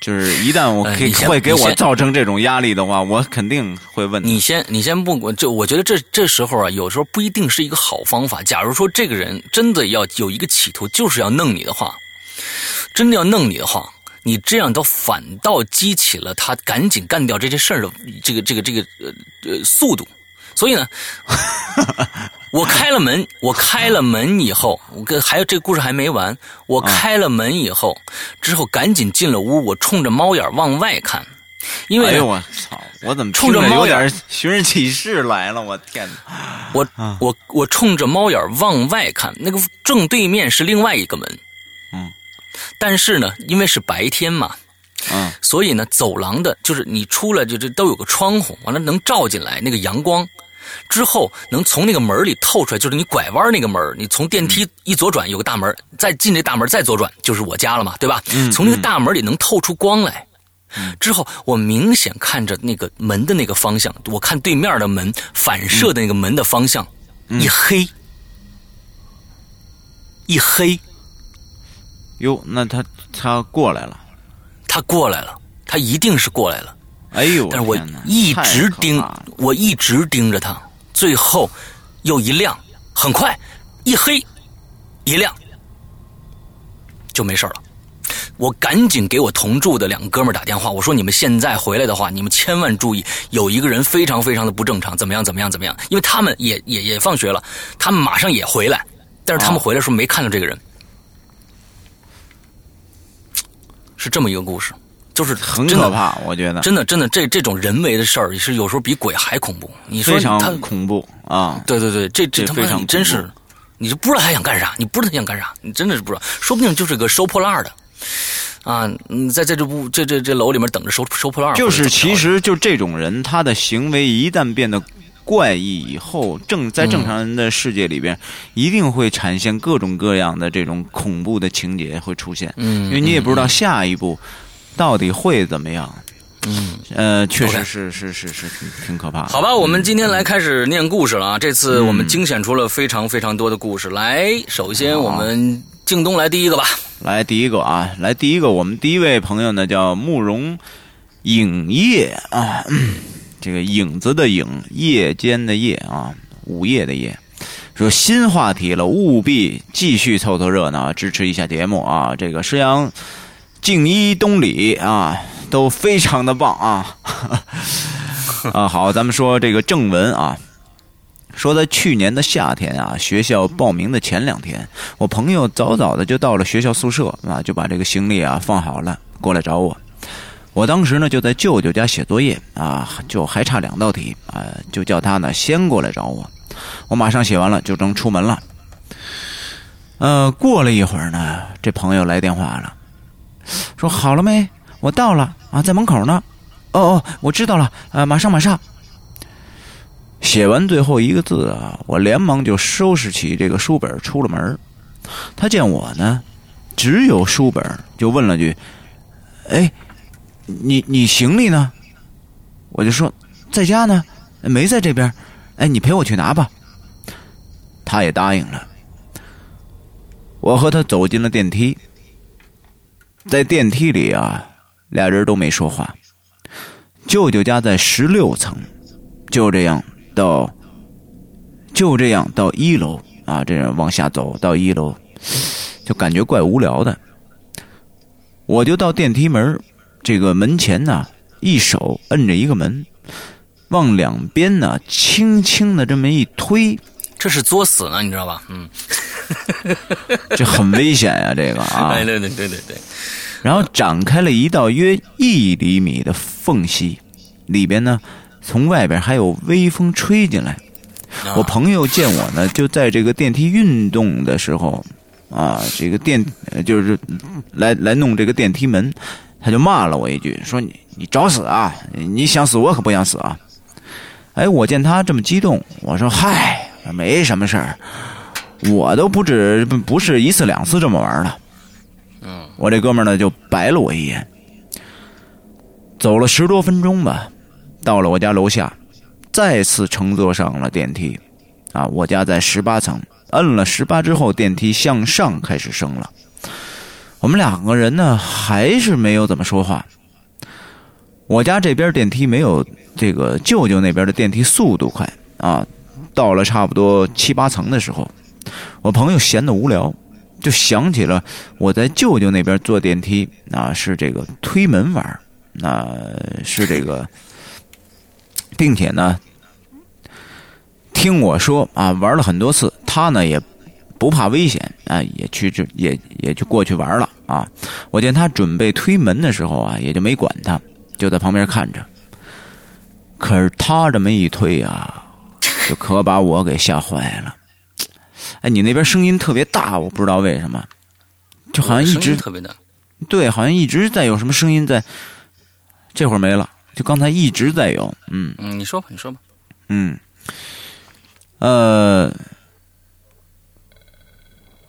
就是一旦我给会给我造成这种压力的话，我肯定会问你先，你先不管。就我觉得这这时候啊，有时候不一定是一个好方法。假如说这个人真的要有一个企图，就是要弄你的话，真的要弄你的话，你这样都反倒激起了他赶紧干掉这些事儿的这个这个这个呃呃速度。所以呢，我开了门，我开了门以后，我跟还有这个故事还没完。我开了门以后，之后赶紧进了屋，我冲着猫眼往外看，因为哎呦我操，我怎么冲着猫眼寻人启事来了？我天哪！我我我冲着猫眼往外看，那个正对面是另外一个门，嗯，但是呢，因为是白天嘛。嗯，所以呢，走廊的就是你出来就这都有个窗户，完了能照进来那个阳光，之后能从那个门里透出来，就是你拐弯那个门，你从电梯一左转有个大门，再进这大门再左转就是我家了嘛，对吧？从那个大门里能透出光来，之后我明显看着那个门的那个方向，我看对面的门反射的那个门的方向一黑。一黑，哟，那他他过来了。他过来了，他一定是过来了，哎呦，但是我一直盯我一直盯着他，最后又一亮，很快一黑一亮就没事了。我赶紧给我同住的两个哥们儿打电话，我说你们现在回来的话，你们千万注意，有一个人非常非常的不正常，怎么样怎么样怎么样？因为他们也也也放学了，他们马上也回来，但是他们哦回来的时候没看到这个人，是这么一个故事，就是很可怕，我觉得真的，真的，这这种人为的事儿是有时候比鬼还恐怖。你说非常他，恐怖啊！对对对，这这他妈你真是，你就不知道他想干啥，你不知道他想干啥，你真的是不知道，说不定就是个收破烂的，啊，嗯，在在这屋这这这楼里面等着收收破烂，就是其实就这种人，他的行为一旦变得怪异以后，正在正常人的世界里边，一定会产现各种各样的这种恐怖的情节会出现，嗯，因为你也不知道下一步到底会怎么样。嗯，呃，确实是是是是挺挺可怕的。好吧，我们今天来开始念故事了啊！这次我们精选出了非常非常多的故事。来，首先我们靳东来第一个吧。来第一个啊，来第一个，我们第一位朋友呢叫慕容影业啊，嗯这个影子的影，夜间的夜啊，午夜的夜。说新话题了，务必继续凑凑热闹，支持一下节目啊！这个石阳、静一、东里啊，都非常的棒啊！啊，好，咱们说这个正文啊，说在去年的夏天啊，学校报名的前两天，我朋友早早的就到了学校宿舍啊，就把这个行李啊放好了，过来找我。我当时呢就在舅舅家写作业啊，就还差两道题啊，就叫他呢先过来找我。我马上写完了，就正出门了。呃，过了一会儿呢，这朋友来电话了，说好了没？我到了啊，在门口呢。哦哦，我知道了，呃，马上马上。写完最后一个字啊，我连忙就收拾起这个书本出了门。他见我呢，只有书本，就问了句：“哎，你你行李呢？”我就说：“在家呢，没在这边。”哎，你陪我去拿吧。他也答应了。我和他走进了电梯，在电梯里啊，俩人都没说话。舅舅家在十六层，就这样到，就这样到一楼啊，这样往下走到一楼，就感觉怪无聊的。我就到电梯门这个门前呢，一手摁着一个门，往两边呢轻轻的这么一推，这是作死呢，你知道吧？嗯，这很危险呀、这个啊。哎，对对对对对，然后展开了一道约一厘米的缝隙，里边呢，从外边还有微风吹进来。啊我朋友见我呢，就在这个电梯运动的时候，啊，这个电呃就是来来弄这个电梯门，他就骂了我一句，说你你找死啊！你想死我可不想死啊！哎，我见他这么激动，我说嗨，没什么事儿，我都不止不不是一次两次这么玩了。嗯，我这哥们儿呢就白了我一眼，走了十多分钟吧，到了我家楼下，再次乘坐上了电梯。啊，我家在十八层，摁了十八之后，电梯向上开始升了。我们两个人呢，还是没有怎么说话。我家这边电梯没有这个舅舅那边的电梯速度快啊。到了差不多七八层的时候，我朋友闲得无聊，就想起了我在舅舅那边坐电梯啊，是这个推门玩儿，那、是这个，并且呢，听我说啊，玩了很多次，他呢也不怕危险啊，也去这也也就过去玩了啊。我见他准备推门的时候啊，也就没管他，就在旁边看着。可是他这么一推啊，就可把我给吓坏了。哎，你那边声音特别大，我不知道为什么，就好像一直特别大。对，好像一直在有什么声音在，这会儿没了，就刚才一直在有，嗯嗯，你说吧，你说吧。嗯，呃，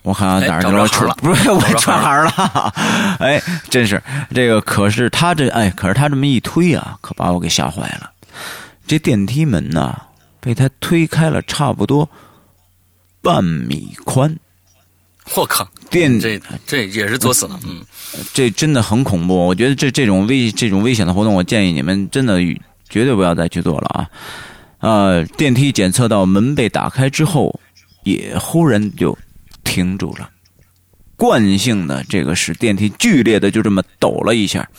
我好像哎哪儿着行了不是我串行了，哎，真是这个，可是他这哎，可是他这么一推啊，可把我给吓坏了。这电梯门呐，被他推开了差不多半米宽，我靠，电这这也是作死了，嗯，这真的很恐怖。我觉得这这种危这种危险的活动，我建议你们真的绝对不要再去做了啊！呃，电梯检测到门被打开之后，也忽然就停住了，惯性的这个使电梯剧烈的就这么抖了一下。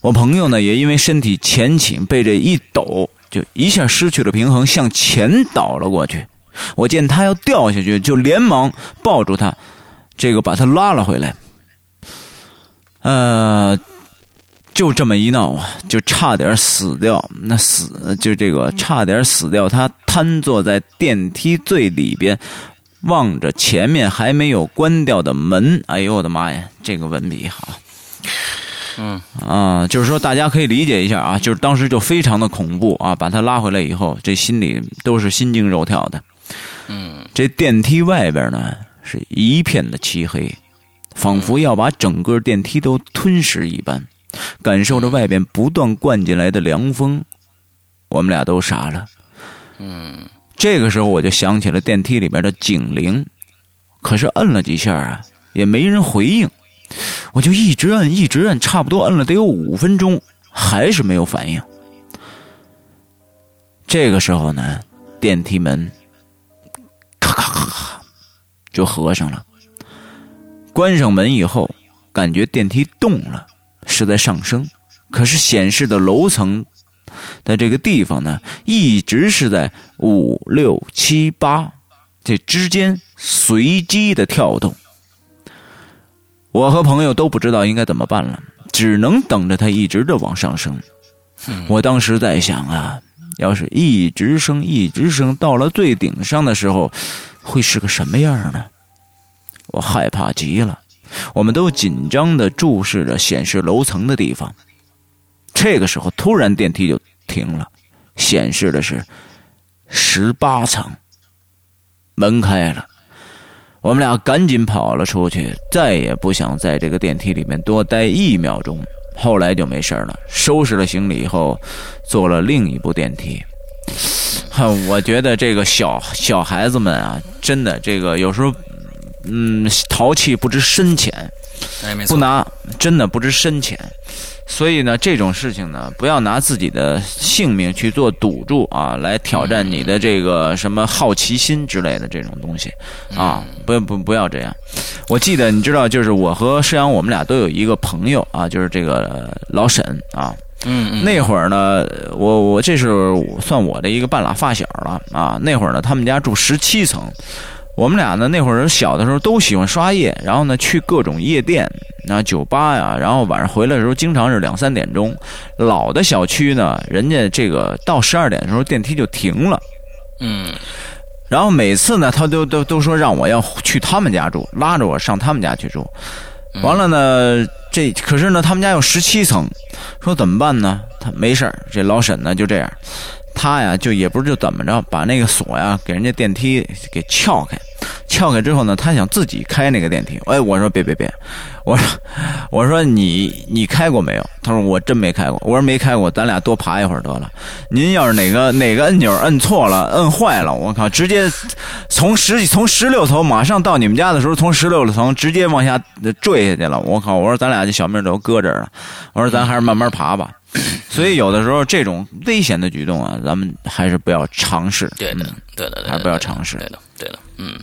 我朋友呢，也因为身体前倾，被这一抖，就一下失去了平衡，向前倒了过去。我见他要掉下去，就连忙抱住他，这个把他拉了回来。呃，就这么一闹啊，就差点死掉。那死就这个差点死掉。他瘫坐在电梯最里边，望着前面还没有关掉的门。哎呦我的妈呀，这个文笔好。嗯啊，就是说大家可以理解一下啊，就是当时就非常的恐怖啊，把他拉回来以后，这心里都是心惊肉跳的。嗯，这电梯外边呢是一片的漆黑，仿佛要把整个电梯都吞噬一般，感受着外边不断灌进来的凉风，我们俩都傻了。嗯，这个时候我就想起了电梯里边的警铃，可是摁了几下啊，也没人回应。我就一直摁，一直摁，差不多摁了得有五分钟，还是没有反应。这个时候呢，电梯门咔咔咔咔就合上了。关上门以后，感觉电梯动了，是在上升，可是显示的楼层的这个地方呢，一直是在五六七八这之间随机的跳动。我和朋友都不知道应该怎么办了，只能等着它一直的往上升。我当时在想啊，要是一直升一直升，到了最顶上的时候，会是个什么样呢？我害怕极了。我们都紧张的注视着显示楼层的地方。这个时候，突然电梯就停了，显示的是十八层，门开了。我们俩赶紧跑了出去，再也不想在这个电梯里面多待一秒钟。后来就没事了，收拾了行李以后，坐了另一部电梯。哼，我觉得这个小小孩子们啊，真的这个有时候，嗯，淘气不知深浅，哎，没错，不拿真的不知深浅。所以呢，这种事情呢，不要拿自己的性命去做赌注啊，来挑战你的这个什么好奇心之类的这种东西啊，不不不要这样。我记得你知道，就是我和施阳，我们俩都有一个朋友啊，就是这个老沈啊。嗯嗯，那会儿呢，我我这是算我的一个半拉发小了啊。那会儿呢，他们家住十七层。我们俩呢，那会儿小的时候都喜欢刷夜，然后呢去各种夜店、啊酒吧呀，然后晚上回来的时候经常是两三点钟。老的小区呢，人家这个到十二点的时候电梯就停了，嗯然后每次呢，他都都都说让我要去他们家住，拉着我上他们家去住。完了呢，这可是呢，他们家有十七层，说怎么办呢？他没事儿这老沈呢就这样，他呀就也不知道怎么着，把那个锁呀给人家电梯给撬开，撬开之后呢，他想自己开那个电梯。哎，我说别别别，我说我说你你开过没有？他说我真没开过。我说没开过，咱俩多爬一会儿得了。您要是哪个哪个按钮摁错了、摁坏了，我靠，直接从十从十六层马上到你们家的时候，从十六层直接往下坠下去了。我靠！我说咱俩这小命都搁这儿了。我说咱还是慢慢爬吧。所以有的时候这种危险的举动啊，咱们还是不要尝试。对的嗯，对的，对的还不要尝试对的，对的，嗯，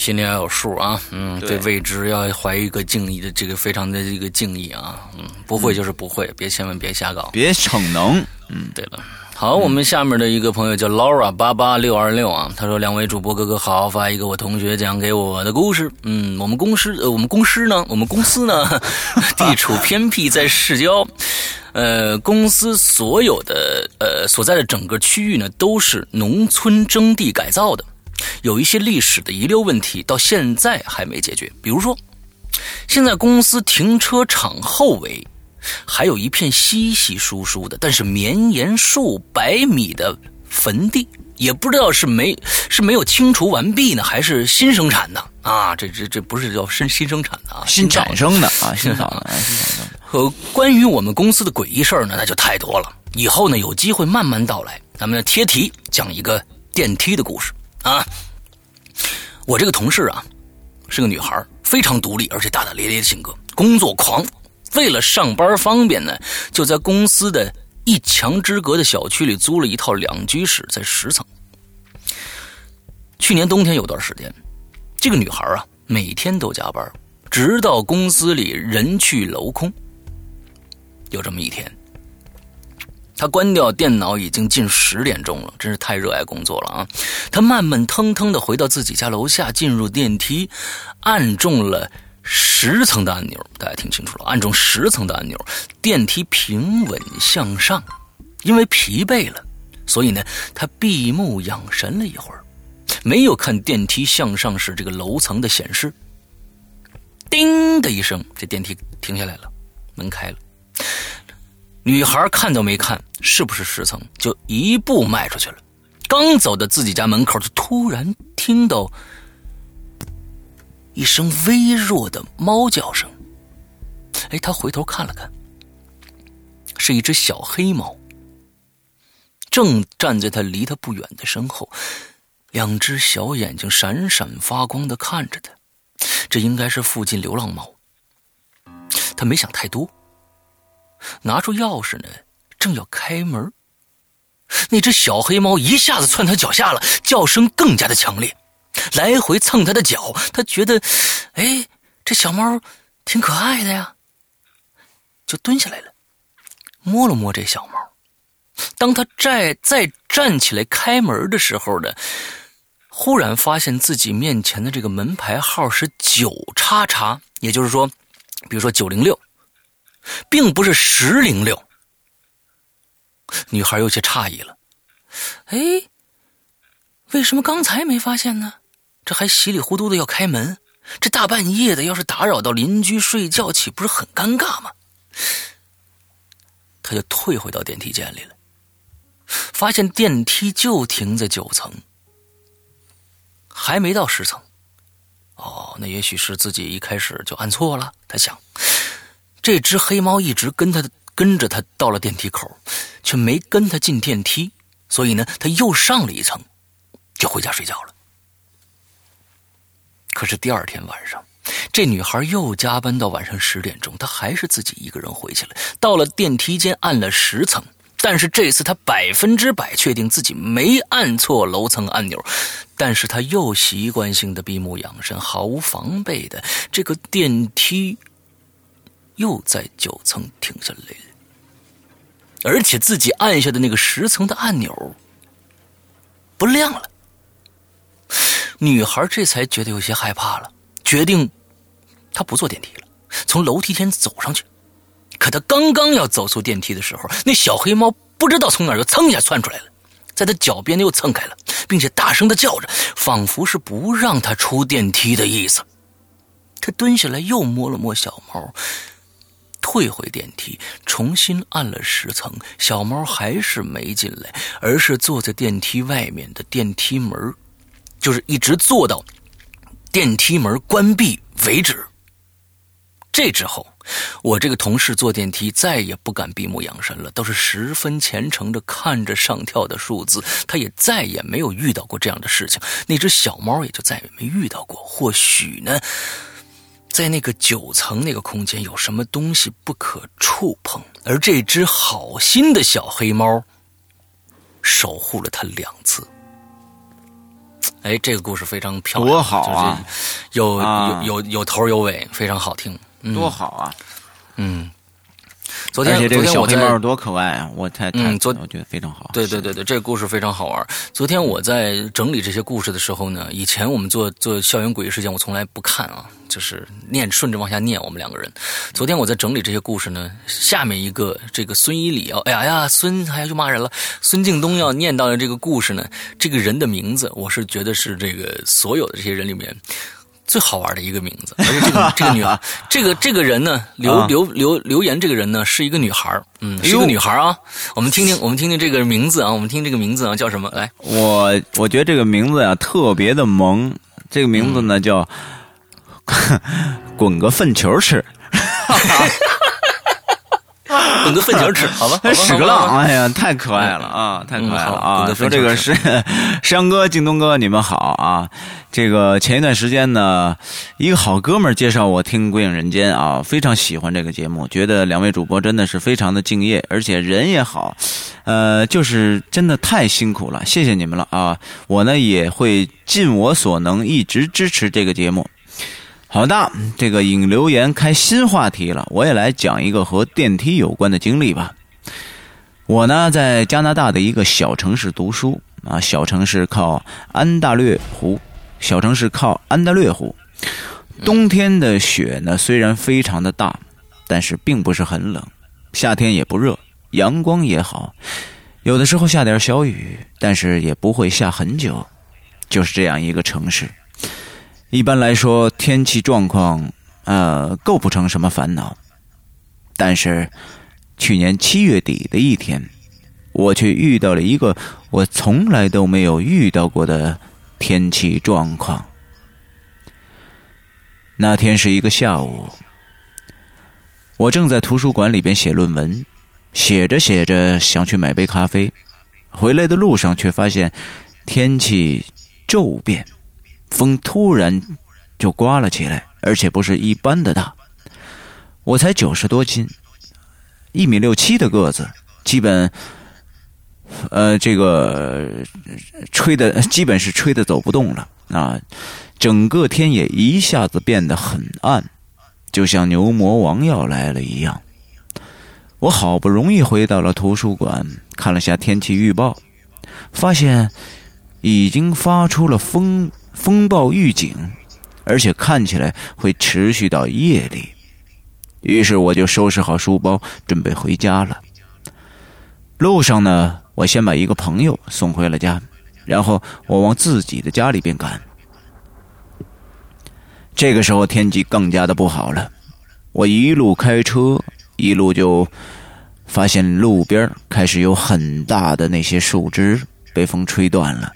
心里要有数啊，嗯，对对未知要怀一个敬意的这个非常的一个敬意啊，嗯，不会就是不会，别千万别瞎搞。别逞能。嗯对了，好，我们下面的一个朋友叫 Laura 八八六二六啊，他说：“两位主播哥哥好，发一个我同学讲给我的故事。嗯，我们公司呃，我们公司呢，我们公司呢，地处偏僻，在市郊。呃，公司所有的呃所在的整个区域呢，都是农村征地改造的，有一些历史的遗留问题，到现在还没解决。比如说，现在公司停车场后围还有一片稀稀疏疏的，但是绵延数百米的坟地，也不知道是没是没有清除完毕呢，还是新生产的啊？这这这不是叫新新生产的啊，新产生的啊，新造的，啊新产生的。和关于我们公司的诡异事儿呢，那就太多了。以后呢，有机会慢慢道来。咱们贴题讲一个电梯的故事啊。我这个同事啊，是个女孩，非常独立而且大大咧咧的性格，工作狂。为了上班方便呢，就在公司的一墙之隔的小区里租了一套两居室，在十层。去年冬天有段时间，这个女孩啊，每天都加班，直到公司里人去楼空。有这么一天，他关掉电脑，已经近十点钟了，真是太热爱工作了啊！他慢慢腾腾的回到自己家楼下，进入电梯，按中了。十层的按钮，大家听清楚了，按中十层的按钮，电梯平稳向上。因为疲惫了，所以呢，他闭目养神了一会儿，没有看电梯向上时这个楼层的显示。叮的一声，这电梯停下来了，门开了。女孩看都没看是不是十层，就一步迈出去了。刚走到自己家门口，就突然听到。一声微弱的猫叫声，哎，他回头看了看，是一只小黑猫，正站在他离他不远的身后，两只小眼睛闪闪发光的看着他，这应该是附近流浪猫。他没想太多，拿出钥匙呢，正要开门，那只小黑猫一下子窜他脚下了，叫声更加的强烈。来回蹭他的脚，他觉得，哎，这小猫挺可爱的呀，就蹲下来了，摸了摸这小猫。当他再再站起来开门的时候呢，忽然发现自己面前的这个门牌号是九叉叉，也就是说，比如说九零六，并不是十零六。女孩有些诧异了，哎，为什么刚才没发现呢？这还稀里糊涂的要开门，这大半夜的，要是打扰到邻居睡觉，岂不是很尴尬吗？他就退回到电梯间里了，发现电梯就停在九层，还没到十层。哦，那也许是自己一开始就按错了。他想，这只黑猫一直跟他跟着他到了电梯口，却没跟他进电梯，所以呢，他又上了一层，就回家睡觉了。可是第二天晚上，这女孩又加班到晚上十点钟，她还是自己一个人回去了。到了电梯间，按了十层，但是这次她百分之百确定自己没按错楼层按钮。但是她又习惯性的闭目养神，毫无防备的，这个电梯又在九层停下来了，而且自己按下的那个十层的按钮不亮了。女孩这才觉得有些害怕了，决定她不坐电梯了，从楼梯间走上去。可她刚刚要走出电梯的时候，那小黑猫不知道从哪儿又蹭一下窜出来了，在她脚边又蹭开了，并且大声的叫着，仿佛是不让她出电梯的意思。她蹲下来又摸了摸小猫，退回电梯，重新按了十层，小猫还是没进来，而是坐在电梯外面的电梯门。就是一直坐到电梯门关闭为止。这之后，我这个同事坐电梯再也不敢闭目养神了，都是十分虔诚的看着上跳的数字。他也再也没有遇到过这样的事情，那只小猫也就再也没遇到过。或许呢，在那个九层那个空间有什么东西不可触碰，而这只好心的小黑猫守护了他两次。哎，这个故事非常漂亮，多好啊！有有有有头有尾，非常好听，多好啊！嗯。昨天，这个小黑猫多可爱啊！我太嗯，昨我觉得非常好。对对对对，这个故事非常好玩。昨天我在整理这些故事的时候呢，以前我们做做校园诡异事件，我从来不看啊，就是念顺着往下念。我们两个人，昨天我在整理这些故事呢，下面一个这个孙一礼啊，哎呀呀，孙哎呀又骂人了。孙敬东要念到的这个故事呢，这个人的名字，我是觉得是这个所有的这些人里面。最好玩的一个名字，而且这个 这个女孩，这个这个人呢，留留留留言这个人呢，是一个女孩嗯，是一个女孩啊。我们听听，我们听听这个名字啊，我们听这个名字啊，叫什么？来，我我觉得这个名字啊特别的萌，这个名字呢叫 滚个粪球吃。滚个粪球吃，好吧？屎个浪，好吧好吧哎呀，太可爱了啊，太可爱了啊！说这个是山哥、京东哥，你们好啊！这个前一段时间呢，一个好哥们儿介绍我听《鬼影人间》啊，非常喜欢这个节目，觉得两位主播真的是非常的敬业，而且人也好，呃，就是真的太辛苦了，谢谢你们了啊！我呢也会尽我所能一直支持这个节目。好的，这个引留言开新话题了，我也来讲一个和电梯有关的经历吧。我呢在加拿大的一个小城市读书啊，小城市靠安大略湖，小城市靠安大略湖。冬天的雪呢虽然非常的大，但是并不是很冷，夏天也不热，阳光也好，有的时候下点小雨，但是也不会下很久，就是这样一个城市。一般来说，天气状况呃构不成什么烦恼，但是去年七月底的一天，我却遇到了一个我从来都没有遇到过的天气状况。那天是一个下午，我正在图书馆里边写论文，写着写着想去买杯咖啡，回来的路上却发现天气骤变。风突然就刮了起来，而且不是一般的大。我才九十多斤，一米六七的个子，基本，呃，这个吹的基本是吹的走不动了啊！整个天也一下子变得很暗，就像牛魔王要来了一样。我好不容易回到了图书馆，看了下天气预报，发现已经发出了风。风暴预警，而且看起来会持续到夜里。于是我就收拾好书包，准备回家了。路上呢，我先把一个朋友送回了家，然后我往自己的家里边赶。这个时候天气更加的不好了，我一路开车，一路就发现路边开始有很大的那些树枝被风吹断了。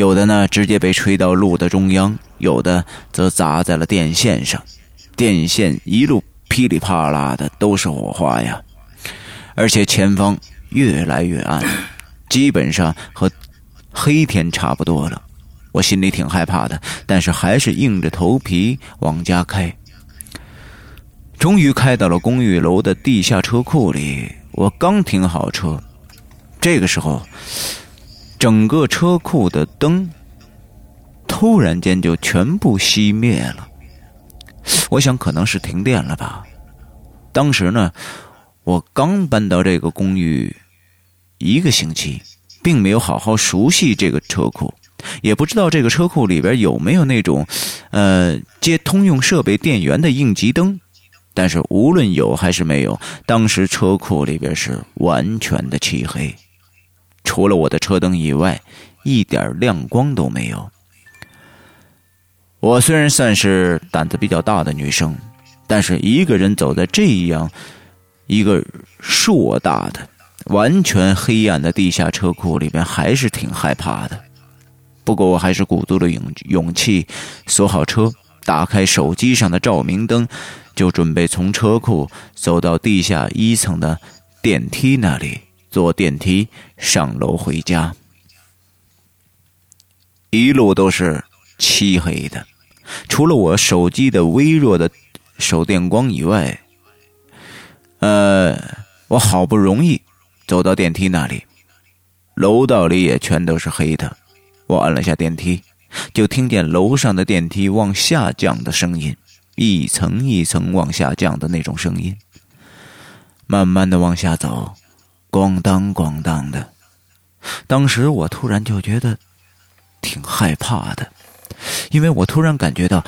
有的呢，直接被吹到路的中央；有的则砸在了电线上，电线一路噼里啪啦的都是火花呀！而且前方越来越暗，基本上和黑天差不多了。我心里挺害怕的，但是还是硬着头皮往家开。终于开到了公寓楼的地下车库里，我刚停好车，这个时候。整个车库的灯突然间就全部熄灭了，我想可能是停电了吧。当时呢，我刚搬到这个公寓一个星期，并没有好好熟悉这个车库，也不知道这个车库里边有没有那种呃接通用设备电源的应急灯。但是无论有还是没有，当时车库里边是完全的漆黑。除了我的车灯以外，一点亮光都没有。我虽然算是胆子比较大的女生，但是一个人走在这样一个硕大的、完全黑暗的地下车库里边，还是挺害怕的。不过我还是鼓足了勇勇气，锁好车，打开手机上的照明灯，就准备从车库走到地下一层的电梯那里。坐电梯上楼回家，一路都是漆黑的，除了我手机的微弱的手电光以外，呃，我好不容易走到电梯那里，楼道里也全都是黑的。我按了下电梯，就听见楼上的电梯往下降的声音，一层一层往下降的那种声音，慢慢的往下走。咣当咣当的，当时我突然就觉得挺害怕的，因为我突然感觉到，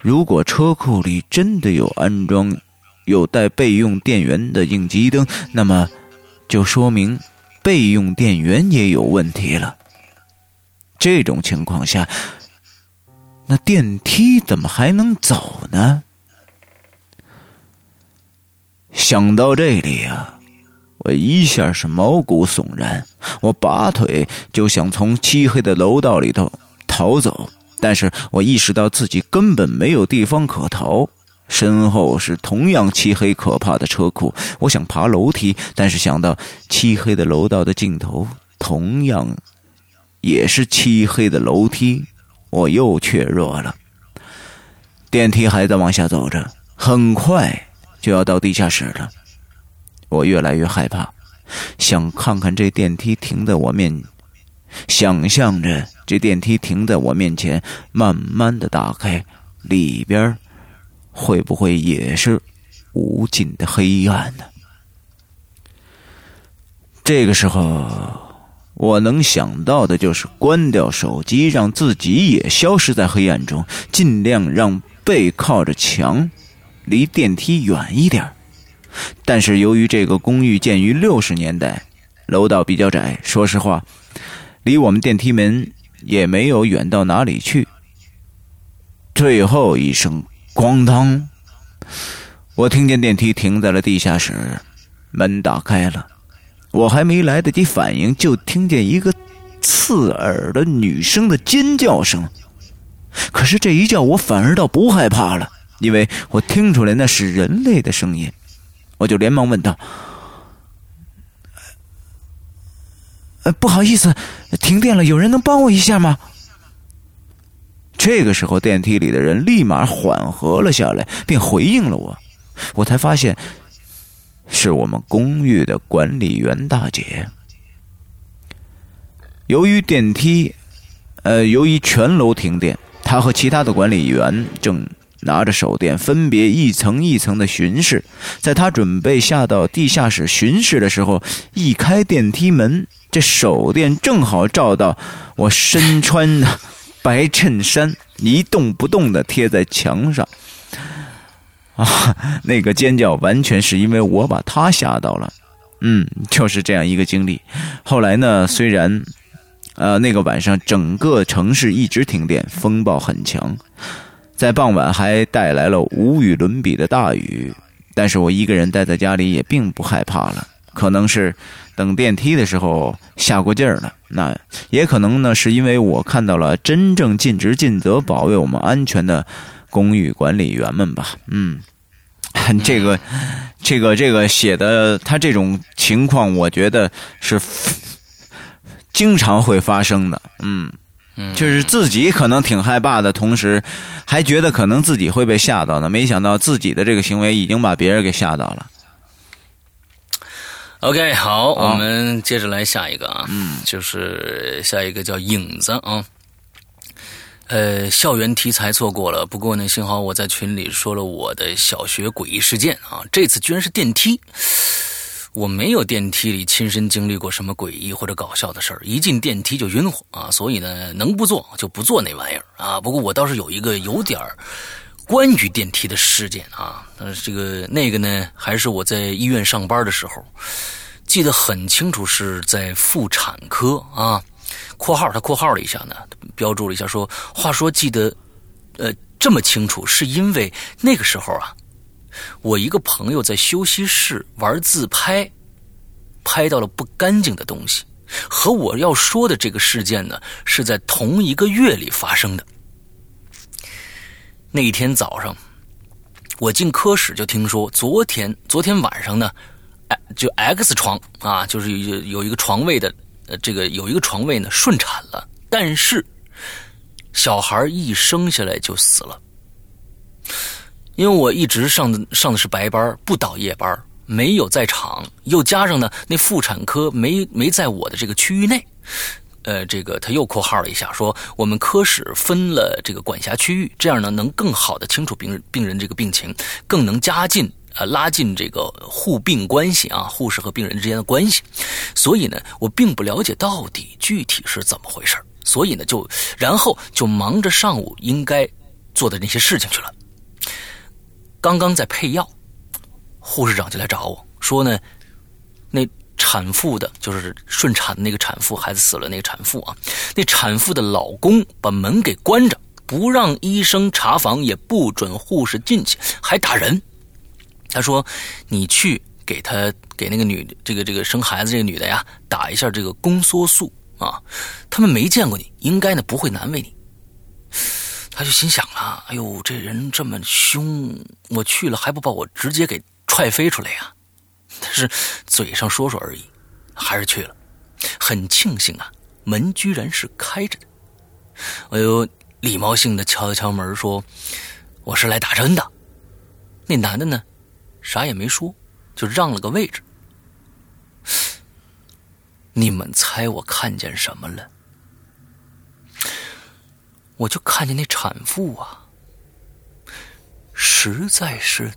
如果车库里真的有安装有带备用电源的应急灯，那么就说明备用电源也有问题了。这种情况下，那电梯怎么还能走呢？想到这里啊。我一下是毛骨悚然，我拔腿就想从漆黑的楼道里头逃走，但是我意识到自己根本没有地方可逃，身后是同样漆黑可怕的车库。我想爬楼梯，但是想到漆黑的楼道的尽头同样也是漆黑的楼梯，我又怯弱了。电梯还在往下走着，很快就要到地下室了。我越来越害怕，想看看这电梯停在我面，想象着这电梯停在我面前，慢慢的打开，里边会不会也是无尽的黑暗呢？这个时候，我能想到的就是关掉手机，让自己也消失在黑暗中，尽量让背靠着墙，离电梯远一点。但是由于这个公寓建于六十年代，楼道比较窄，说实话，离我们电梯门也没有远到哪里去。最后一声“咣当”，我听见电梯停在了地下室，门打开了。我还没来得及反应，就听见一个刺耳的女生的尖叫声。可是这一叫，我反而倒不害怕了，因为我听出来那是人类的声音。我就连忙问道：“呃，不好意思，停电了，有人能帮我一下吗？”这个时候，电梯里的人立马缓和了下来，并回应了我。我才发现，是我们公寓的管理员大姐。由于电梯，呃，由于全楼停电，她和其他的管理员正。拿着手电，分别一层一层的巡视。在他准备下到地下室巡视的时候，一开电梯门，这手电正好照到我身穿白衬衫一动不动的贴在墙上。啊，那个尖叫完全是因为我把他吓到了。嗯，就是这样一个经历。后来呢，虽然，呃，那个晚上整个城市一直停电，风暴很强。在傍晚还带来了无与伦比的大雨，但是我一个人待在家里也并不害怕了。可能是等电梯的时候下过劲儿了，那也可能呢是因为我看到了真正尽职尽责保卫我们安全的公寓管理员们吧。嗯，这个，这个，这个写的他这种情况，我觉得是经常会发生的。嗯。就是自己可能挺害怕的，同时还觉得可能自己会被吓到呢。没想到自己的这个行为已经把别人给吓到了。OK，好，我们接着来下一个啊，嗯，就是下一个叫影子啊。呃，校园题材错过了，不过呢，幸好我在群里说了我的小学诡异事件啊，这次居然是电梯。我没有电梯里亲身经历过什么诡异或者搞笑的事儿，一进电梯就晕乎啊，所以呢，能不坐就不坐那玩意儿啊。不过我倒是有一个有点关于电梯的事件啊，呃，这个那个呢，还是我在医院上班的时候，记得很清楚，是在妇产科啊。括号他括号了一下呢，标注了一下说，话说记得呃这么清楚，是因为那个时候啊。我一个朋友在休息室玩自拍，拍到了不干净的东西。和我要说的这个事件呢，是在同一个月里发生的。那一天早上，我进科室就听说，昨天昨天晚上呢，就 X 床啊，就是有有一个床位的，呃，这个有一个床位呢顺产了，但是小孩一生下来就死了。因为我一直上的上的是白班，不倒夜班，没有在场，又加上呢，那妇产科没没在我的这个区域内，呃，这个他又括号了一下，说我们科室分了这个管辖区域，这样呢能更好的清楚病人病人这个病情，更能加进呃拉近这个护病关系啊，护士和病人之间的关系，所以呢，我并不了解到底具体是怎么回事所以呢，就然后就忙着上午应该做的那些事情去了。刚刚在配药，护士长就来找我说呢，那产妇的，就是顺产的那个产妇，孩子死了那个产妇啊，那产妇的老公把门给关着，不让医生查房，也不准护士进去，还打人。他说：“你去给他给那个女这个这个生孩子这个女的呀，打一下这个宫缩素啊，他们没见过你，应该呢不会难为你。”他就心想了：“哎呦，这人这么凶，我去了还不把我直接给踹飞出来呀？”但是嘴上说说而已，还是去了。很庆幸啊，门居然是开着的。我有礼貌性的敲了敲门，说：“我是来打针的。”那男的呢，啥也没说，就让了个位置。你们猜我看见什么了？我就看见那产妇啊，实在是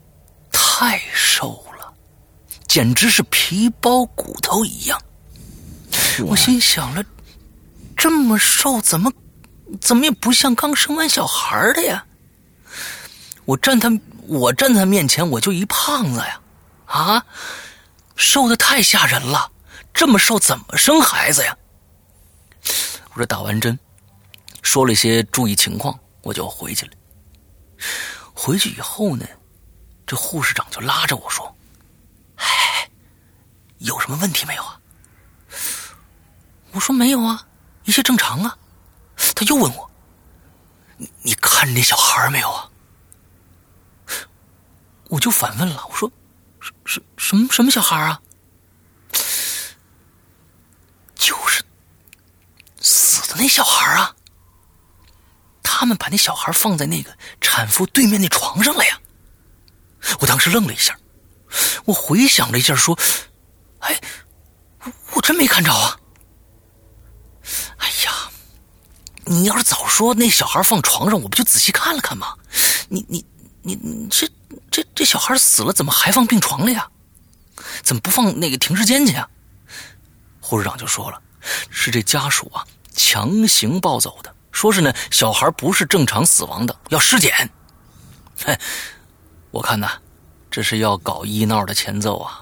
太瘦了，简直是皮包骨头一样。我心想了，这么瘦，怎么怎么也不像刚生完小孩的呀？我站他，我站他面前，我就一胖子呀，啊，瘦的太吓人了。这么瘦怎么生孩子呀？我这打完针，说了些注意情况，我就回去了。回去以后呢，这护士长就拉着我说：“哎，有什么问题没有啊？”我说：“没有啊，一切正常啊。”他又问我：“你你看那小孩没有啊？”我就反问了，我说：“什什什么什么小孩啊？”就是死的那小孩啊！他们把那小孩放在那个产妇对面那床上了呀！我当时愣了一下，我回想了一下，说：“哎，我真没看着啊！”哎呀，你要是早说那小孩放床上，我不就仔细看了看吗？你你你这这这小孩死了，怎么还放病床了呀？怎么不放那个停尸间去啊？护士长就说了，是这家属啊强行抱走的，说是呢小孩不是正常死亡的，要尸检。我看呐，这是要搞医闹的前奏啊。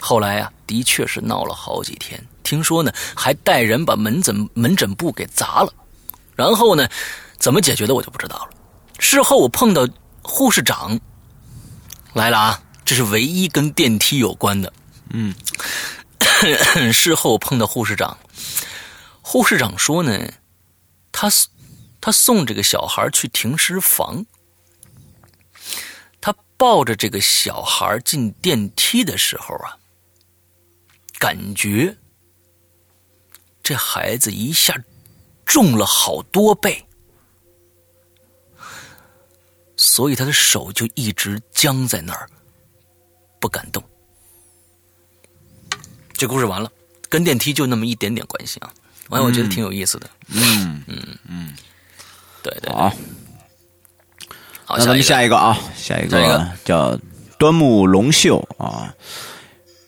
后来啊，的确是闹了好几天，听说呢还带人把门诊门诊部给砸了。然后呢，怎么解决的我就不知道了。事后我碰到护士长来了啊，这是唯一跟电梯有关的。嗯。事后碰到护士长，护士长说呢，他他送这个小孩去停尸房，他抱着这个小孩进电梯的时候啊，感觉这孩子一下重了好多倍，所以他的手就一直僵在那儿，不敢动。这故事完了，跟电梯就那么一点点关系啊！完，我觉得挺有意思的。嗯嗯嗯，对对。好，好，那咱们下一个啊，下一个叫端木龙秀啊，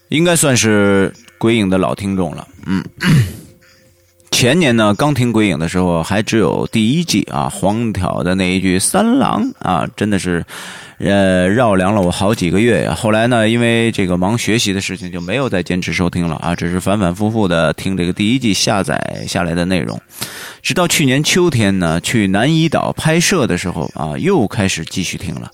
应该算是鬼影的老听众了。嗯，前年呢，刚听鬼影的时候，还只有第一季啊，黄条的那一句“三郎”啊，真的是。呃，绕梁了我好几个月呀。后来呢，因为这个忙学习的事情，就没有再坚持收听了啊。只是反反复复的听这个第一季下载下来的内容，直到去年秋天呢，去南怡岛拍摄的时候啊，又开始继续听了。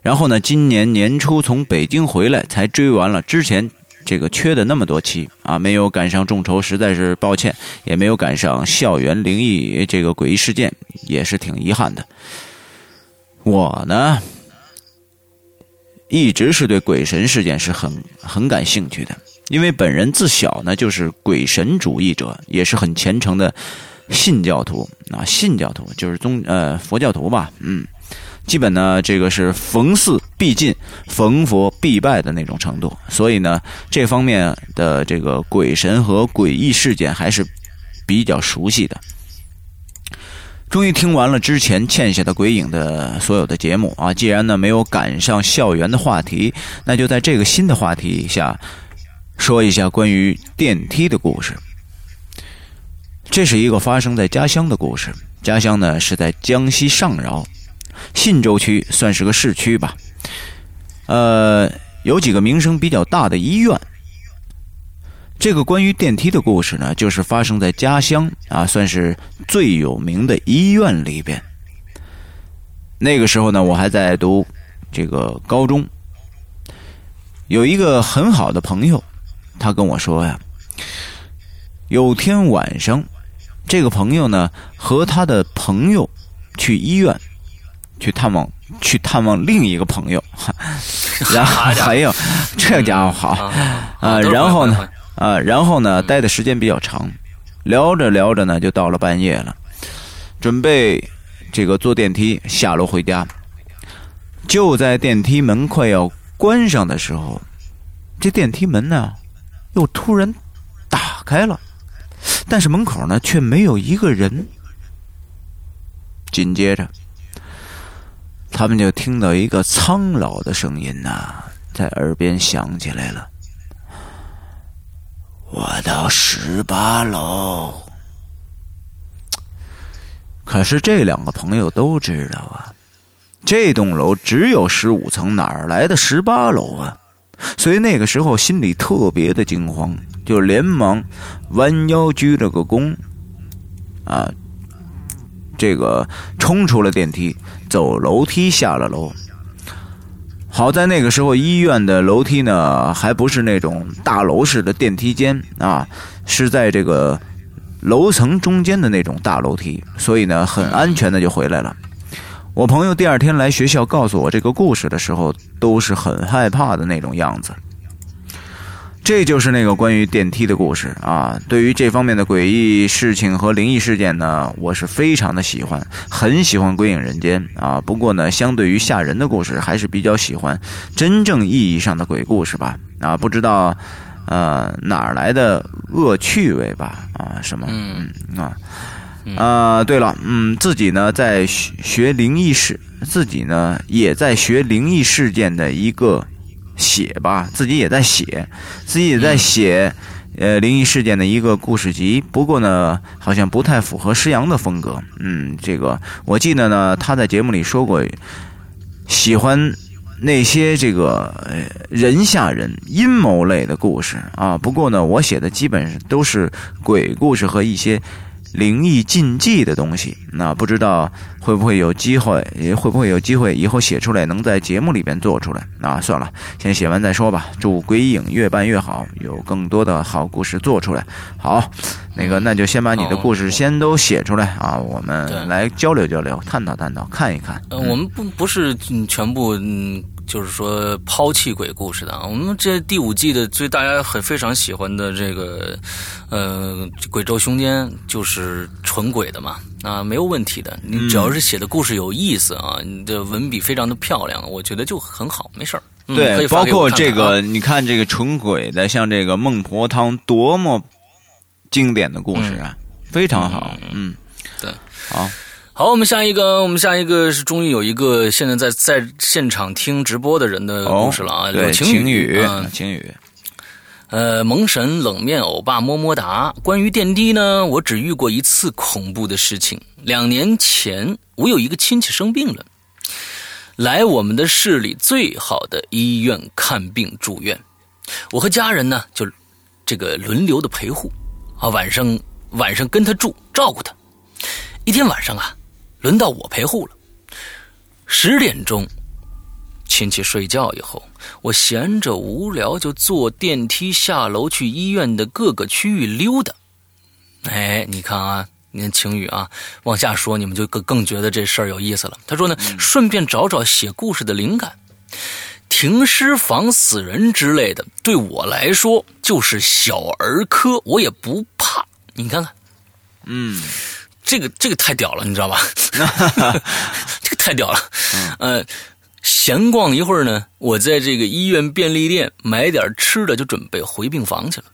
然后呢，今年年初从北京回来，才追完了之前这个缺的那么多期啊，没有赶上众筹，实在是抱歉，也没有赶上校园灵异这个诡异事件，也是挺遗憾的。我呢。一直是对鬼神事件是很很感兴趣的，因为本人自小呢就是鬼神主义者，也是很虔诚的信教徒啊，信教徒就是宗呃佛教徒吧，嗯，基本呢这个是逢寺必进、逢佛必拜的那种程度，所以呢这方面的这个鬼神和诡异事件还是比较熟悉的。终于听完了之前欠下的鬼影的所有的节目啊！既然呢没有赶上校园的话题，那就在这个新的话题下说一下关于电梯的故事。这是一个发生在家乡的故事，家乡呢是在江西上饶，信州区算是个市区吧。呃，有几个名声比较大的医院。这个关于电梯的故事呢，就是发生在家乡啊，算是最有名的医院里边。那个时候呢，我还在读这个高中，有一个很好的朋友，他跟我说呀，有天晚上这个朋友呢和他的朋友去医院去探望，去探望另一个朋友，然后还有这家伙好。啊，然后呢啊，然后呢待的时间比较长，聊着聊着呢就到了半夜了，准备这个坐电梯下楼回家，就在电梯门快要关上的时候，这电梯门呢又突然打开了。但是门口呢，却没有一个人。紧接着，他们就听到一个苍老的声音呐，在耳边响起来了：“我到十八楼。”可是这两个朋友都知道啊，这栋楼只有十五层，哪儿来的十八楼啊？所以那个时候心里特别的惊慌。就连忙弯腰鞠了个躬，啊，这个冲出了电梯，走楼梯下了楼。好在那个时候医院的楼梯呢，还不是那种大楼式的电梯间啊，是在这个楼层中间的那种大楼梯，所以呢，很安全的就回来了。我朋友第二天来学校告诉我这个故事的时候，都是很害怕的那种样子。这就是那个关于电梯的故事啊！对于这方面的诡异事情和灵异事件呢，我是非常的喜欢，很喜欢《鬼影人间》啊。不过呢，相对于吓人的故事，还是比较喜欢真正意义上的鬼故事吧。啊，不知道呃哪儿来的恶趣味吧？啊，什么？嗯啊啊！对了，嗯，自己呢在学灵异事，自己呢也在学灵异事件的一个。写吧，自己也在写，自己也在写，呃，灵异事件的一个故事集。不过呢，好像不太符合施洋的风格。嗯，这个我记得呢，他在节目里说过，喜欢那些这个人吓人、阴谋类的故事啊。不过呢，我写的基本上都是鬼故事和一些。灵异禁忌的东西，那不知道会不会有机会，也会不会有机会以后写出来，能在节目里边做出来？啊，算了，先写完再说吧。祝鬼影越办越好，有更多的好故事做出来。好，那个那就先把你的故事先都写出来啊，我们来交流交流，探讨探讨，看一看。嗯我们不不是全部。就是说抛弃鬼故事的啊，我们这第五季的最大家很非常喜欢的这个，呃，鬼咒凶间就是纯鬼的嘛，啊，没有问题的。你只要是写的故事有意思啊，你的文笔非常的漂亮，我觉得就很好，没事儿。对，包括这个，你看这个纯鬼的，像这个孟婆汤，多么经典的故事啊，非常好。嗯，对，好。好，我们下一个，我们下一个是终于有一个现在在在现场听直播的人的故事了啊！对，晴雨，晴雨，呃，萌神冷面欧巴么么哒。关于电梯呢，我只遇过一次恐怖的事情。两年前，我有一个亲戚生病了，来我们的市里最好的医院看病住院，我和家人呢就这个轮流的陪护啊，晚上晚上跟他住，照顾他。一天晚上啊。轮到我陪护了。十点钟，亲戚睡觉以后，我闲着无聊就坐电梯下楼去医院的各个区域溜达。哎，你看啊，你看晴雨啊，往下说，你们就更更觉得这事儿有意思了。他说呢，顺便找找写故事的灵感。停尸房死人之类的，对我来说就是小儿科，我也不怕。你看看，嗯。这个这个太屌了，你知道吧？这个太屌了。呃，闲逛一会儿呢，我在这个医院便利店买点吃的，就准备回病房去了。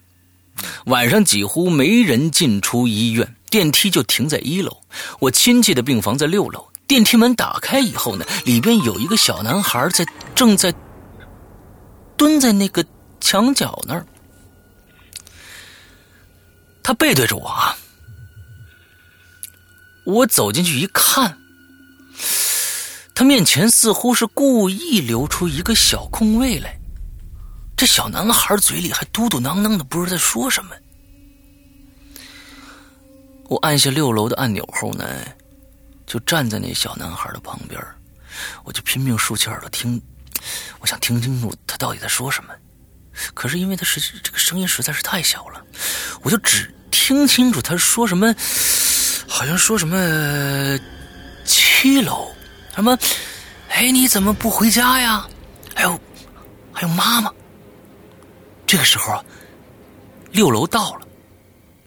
晚上几乎没人进出医院，电梯就停在一楼。我亲戚的病房在六楼。电梯门打开以后呢，里边有一个小男孩在正在蹲在那个墙角那儿，他背对着我啊。我走进去一看，他面前似乎是故意留出一个小空位来。这小男孩嘴里还嘟嘟囔囔的，不知道在说什么。我按下六楼的按钮后呢，就站在那小男孩的旁边，我就拼命竖起耳朵听，我想听清楚他到底在说什么。可是因为他实这个声音实在是太小了，我就只听清楚他说什么，好像说什么七楼，什么，哎，你怎么不回家呀？还有，还有妈妈。这个时候啊，六楼到了，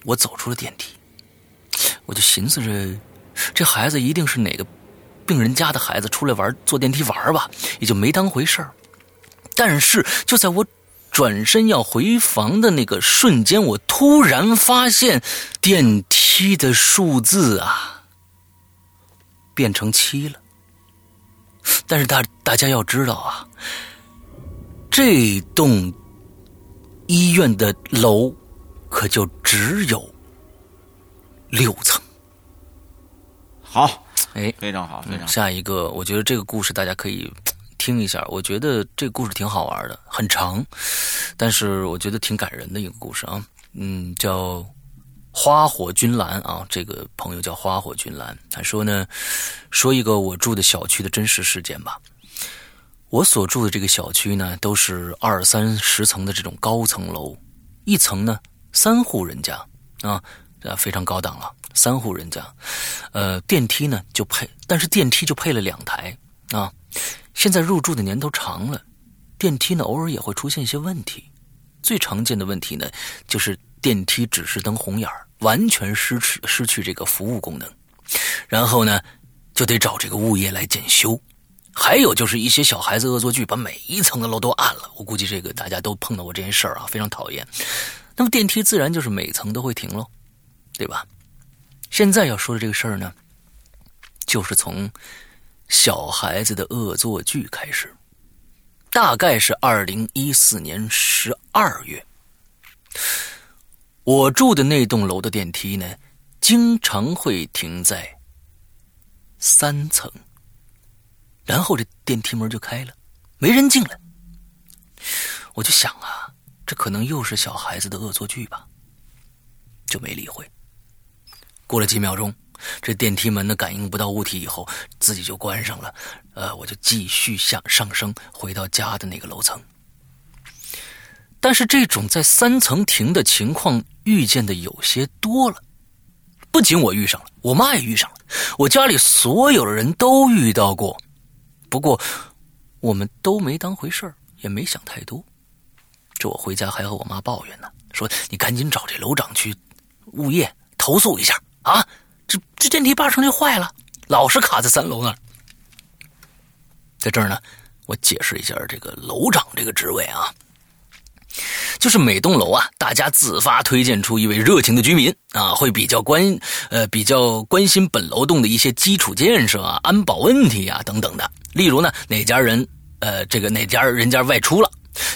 我走出了电梯，我就寻思着，这孩子一定是哪个病人家的孩子出来玩，坐电梯玩吧，也就没当回事儿。但是就在我转身要回房的那个瞬间，我突然发现电梯的数字啊变成七了。但是大大家要知道啊，这栋。医院的楼可就只有六层。好，哎，非常好，非常好。下一个，我觉得这个故事大家可以听一下。我觉得这个故事挺好玩的，很长，但是我觉得挺感人的一个故事啊。嗯，叫花火君兰啊，这个朋友叫花火君兰，他说呢，说一个我住的小区的真实事件吧。我所住的这个小区呢，都是二三十层的这种高层楼，一层呢三户人家啊，啊非常高档了，三户人家，呃电梯呢就配，但是电梯就配了两台啊。现在入住的年头长了，电梯呢偶尔也会出现一些问题，最常见的问题呢就是电梯指示灯红眼儿完全失去失去这个服务功能，然后呢就得找这个物业来检修。还有就是一些小孩子恶作剧，把每一层的楼都按了。我估计这个大家都碰到过这件事儿啊，非常讨厌。那么电梯自然就是每层都会停喽，对吧？现在要说的这个事儿呢，就是从小孩子的恶作剧开始。大概是二零一四年十二月，我住的那栋楼的电梯呢，经常会停在三层。然后这电梯门就开了，没人进来。我就想啊，这可能又是小孩子的恶作剧吧，就没理会。过了几秒钟，这电梯门呢感应不到物体以后，自己就关上了。呃，我就继续向上升，回到家的那个楼层。但是这种在三层停的情况遇见的有些多了，不仅我遇上了，我妈也遇上了，我家里所有的人都遇到过。不过，我们都没当回事儿，也没想太多。这我回家还和我妈抱怨呢，说：“你赶紧找这楼长去物业投诉一下啊！这这电梯八成就坏了，老是卡在三楼那儿。”在这儿呢，我解释一下这个楼长这个职位啊。就是每栋楼啊，大家自发推荐出一位热情的居民啊，会比较关呃比较关心本楼栋的一些基础建设啊、安保问题啊等等的。例如呢，哪家人呃这个哪家人家外出了，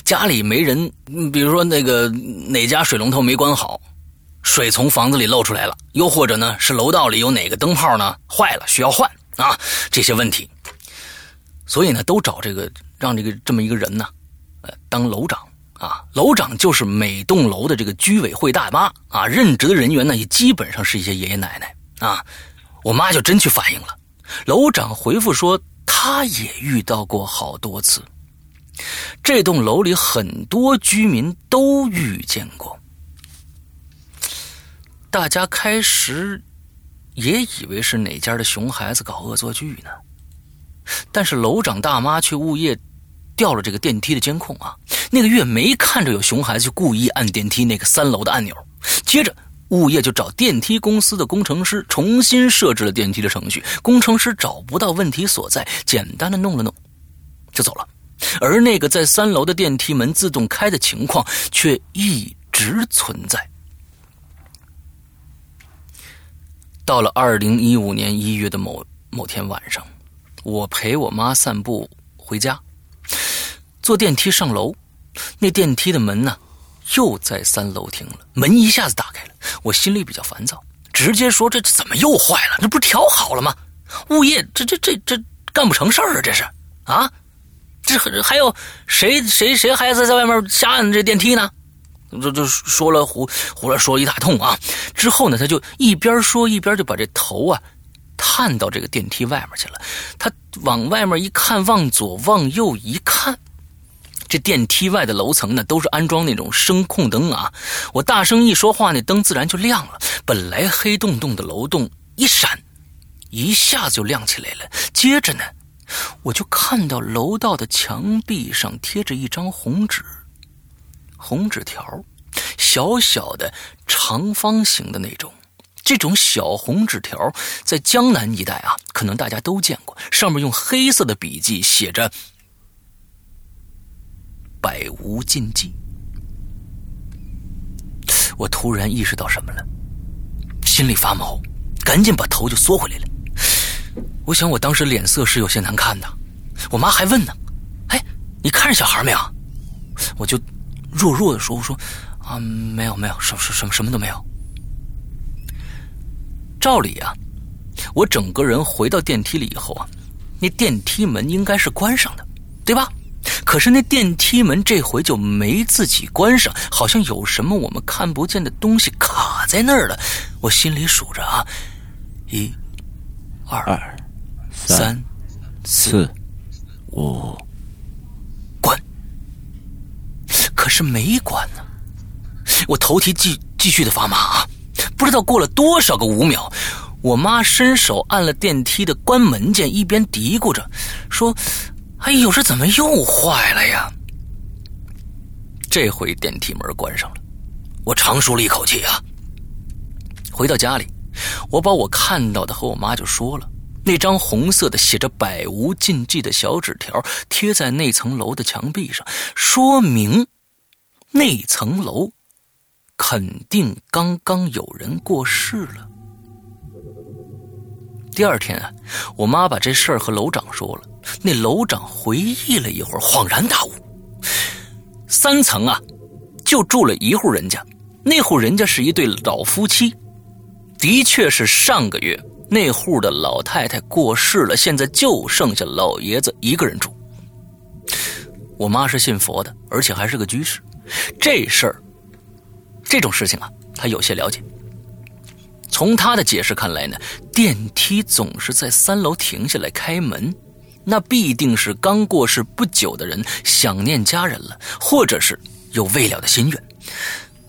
家里没人，比如说那个哪家水龙头没关好，水从房子里漏出来了，又或者呢是楼道里有哪个灯泡呢坏了需要换啊这些问题，所以呢都找这个让这个这么一个人呢，呃当楼长。啊，楼长就是每栋楼的这个居委会大妈啊，任职的人员呢也基本上是一些爷爷奶奶啊。我妈就真去反映了，楼长回复说，他也遇到过好多次，这栋楼里很多居民都遇见过。大家开始也以为是哪家的熊孩子搞恶作剧呢，但是楼长大妈去物业。调了这个电梯的监控啊，那个月没看着有熊孩子故意按电梯那个三楼的按钮。接着，物业就找电梯公司的工程师重新设置了电梯的程序。工程师找不到问题所在，简单的弄了弄，就走了。而那个在三楼的电梯门自动开的情况却一直存在。到了二零一五年一月的某某天晚上，我陪我妈散步回家。坐电梯上楼，那电梯的门呢，又在三楼停了。门一下子打开了，我心里比较烦躁，直接说：“这这怎么又坏了？这不是调好了吗？物业这这这这干不成事儿啊！这是啊，这还有谁谁谁孩子在外面瞎按这电梯呢？这这说了胡胡乱说一大通啊！之后呢，他就一边说一边就把这头啊探到这个电梯外面去了。他往外面一看，往左往右一看。这电梯外的楼层呢，都是安装那种声控灯啊。我大声一说话，那灯自然就亮了。本来黑洞洞的楼洞一闪，一下子就亮起来了。接着呢，我就看到楼道的墙壁上贴着一张红纸，红纸条，小小的长方形的那种。这种小红纸条在江南一带啊，可能大家都见过，上面用黑色的笔记写着。百无禁忌，我突然意识到什么了，心里发毛，赶紧把头就缩回来了。我想我当时脸色是有些难看的，我妈还问呢：“哎，你看着小孩没有？”我就弱弱的说：“我说啊，没有没有，什什什么什么都没有。”照理啊，我整个人回到电梯里以后啊，那电梯门应该是关上的，对吧？可是那电梯门这回就没自己关上，好像有什么我们看不见的东西卡在那儿了。我心里数着啊，一、二、二、三、四、五，关。可是没关呢。我头皮继继续的发麻！不知道过了多少个五秒，我妈伸手按了电梯的关门键，一边嘀咕着说。哎呦，这怎么又坏了呀？这回电梯门关上了，我长舒了一口气啊。回到家里，我把我看到的和我妈就说了。那张红色的写着“百无禁忌”的小纸条贴在那层楼的墙壁上，说明那层楼肯定刚刚有人过世了。第二天啊，我妈把这事儿和楼长说了。那楼长回忆了一会儿，恍然大悟：三层啊，就住了一户人家。那户人家是一对老夫妻，的确是上个月那户的老太太过世了，现在就剩下老爷子一个人住。我妈是信佛的，而且还是个居士。这事儿，这种事情啊，他有些了解。从他的解释看来呢，电梯总是在三楼停下来开门，那必定是刚过世不久的人想念家人了，或者是有未了的心愿，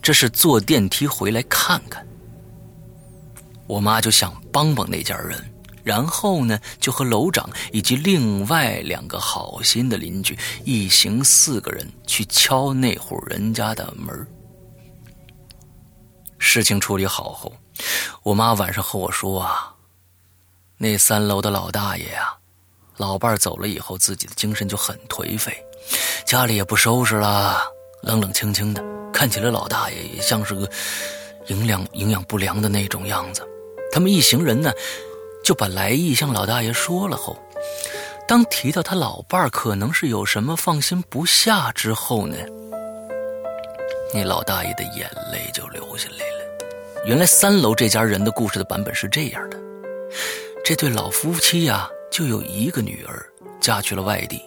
这是坐电梯回来看看。我妈就想帮帮那家人，然后呢，就和楼长以及另外两个好心的邻居一行四个人去敲那户人家的门。事情处理好后。我妈晚上和我说啊，那三楼的老大爷呀，老伴走了以后，自己的精神就很颓废，家里也不收拾了，冷冷清清的，看起来老大爷也像是个营养营养不良的那种样子。他们一行人呢，就把来意向老大爷说了后，当提到他老伴儿可能是有什么放心不下之后呢，那老大爷的眼泪就流下来了。原来三楼这家人的故事的版本是这样的：这对老夫妻呀，就有一个女儿嫁去了外地，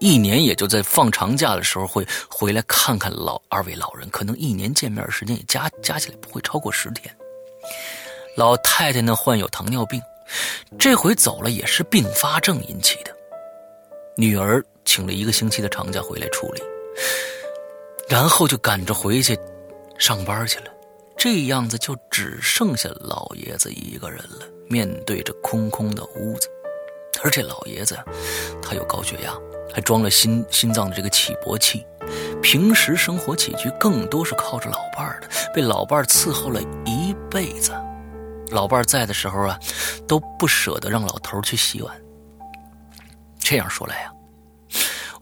一年也就在放长假的时候会回来看看老二位老人，可能一年见面时间也加加起来不会超过十天。老太太呢患有糖尿病，这回走了也是并发症引起的。女儿请了一个星期的长假回来处理，然后就赶着回去上班去了。这样子就只剩下老爷子一个人了，面对着空空的屋子，而且老爷子，他有高血压，还装了心心脏的这个起搏器，平时生活起居更多是靠着老伴儿的，被老伴儿伺候了一辈子。老伴儿在的时候啊，都不舍得让老头去洗碗。这样说来呀，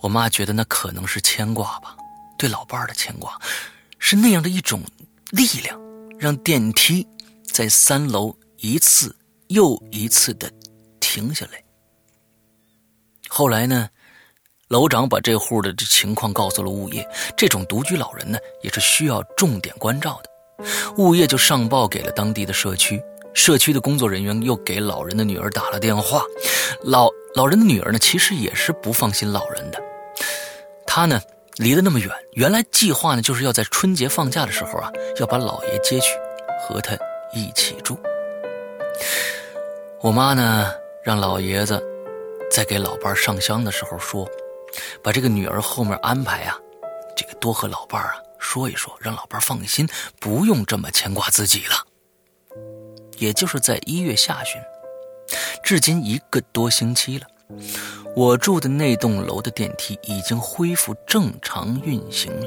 我妈觉得那可能是牵挂吧，对老伴儿的牵挂，是那样的一种。力量让电梯在三楼一次又一次的停下来。后来呢，楼长把这户的这情况告诉了物业。这种独居老人呢，也是需要重点关照的。物业就上报给了当地的社区，社区的工作人员又给老人的女儿打了电话。老老人的女儿呢，其实也是不放心老人的，她呢。离得那么远，原来计划呢就是要在春节放假的时候啊，要把老爷接去，和他一起住。我妈呢让老爷子在给老伴上香的时候说：“把这个女儿后面安排啊，这个多和老伴啊说一说，让老伴放心，不用这么牵挂自己了。也就是在一月下旬，至今一个多星期了，我住的那栋楼的电梯已经恢复正常运行了。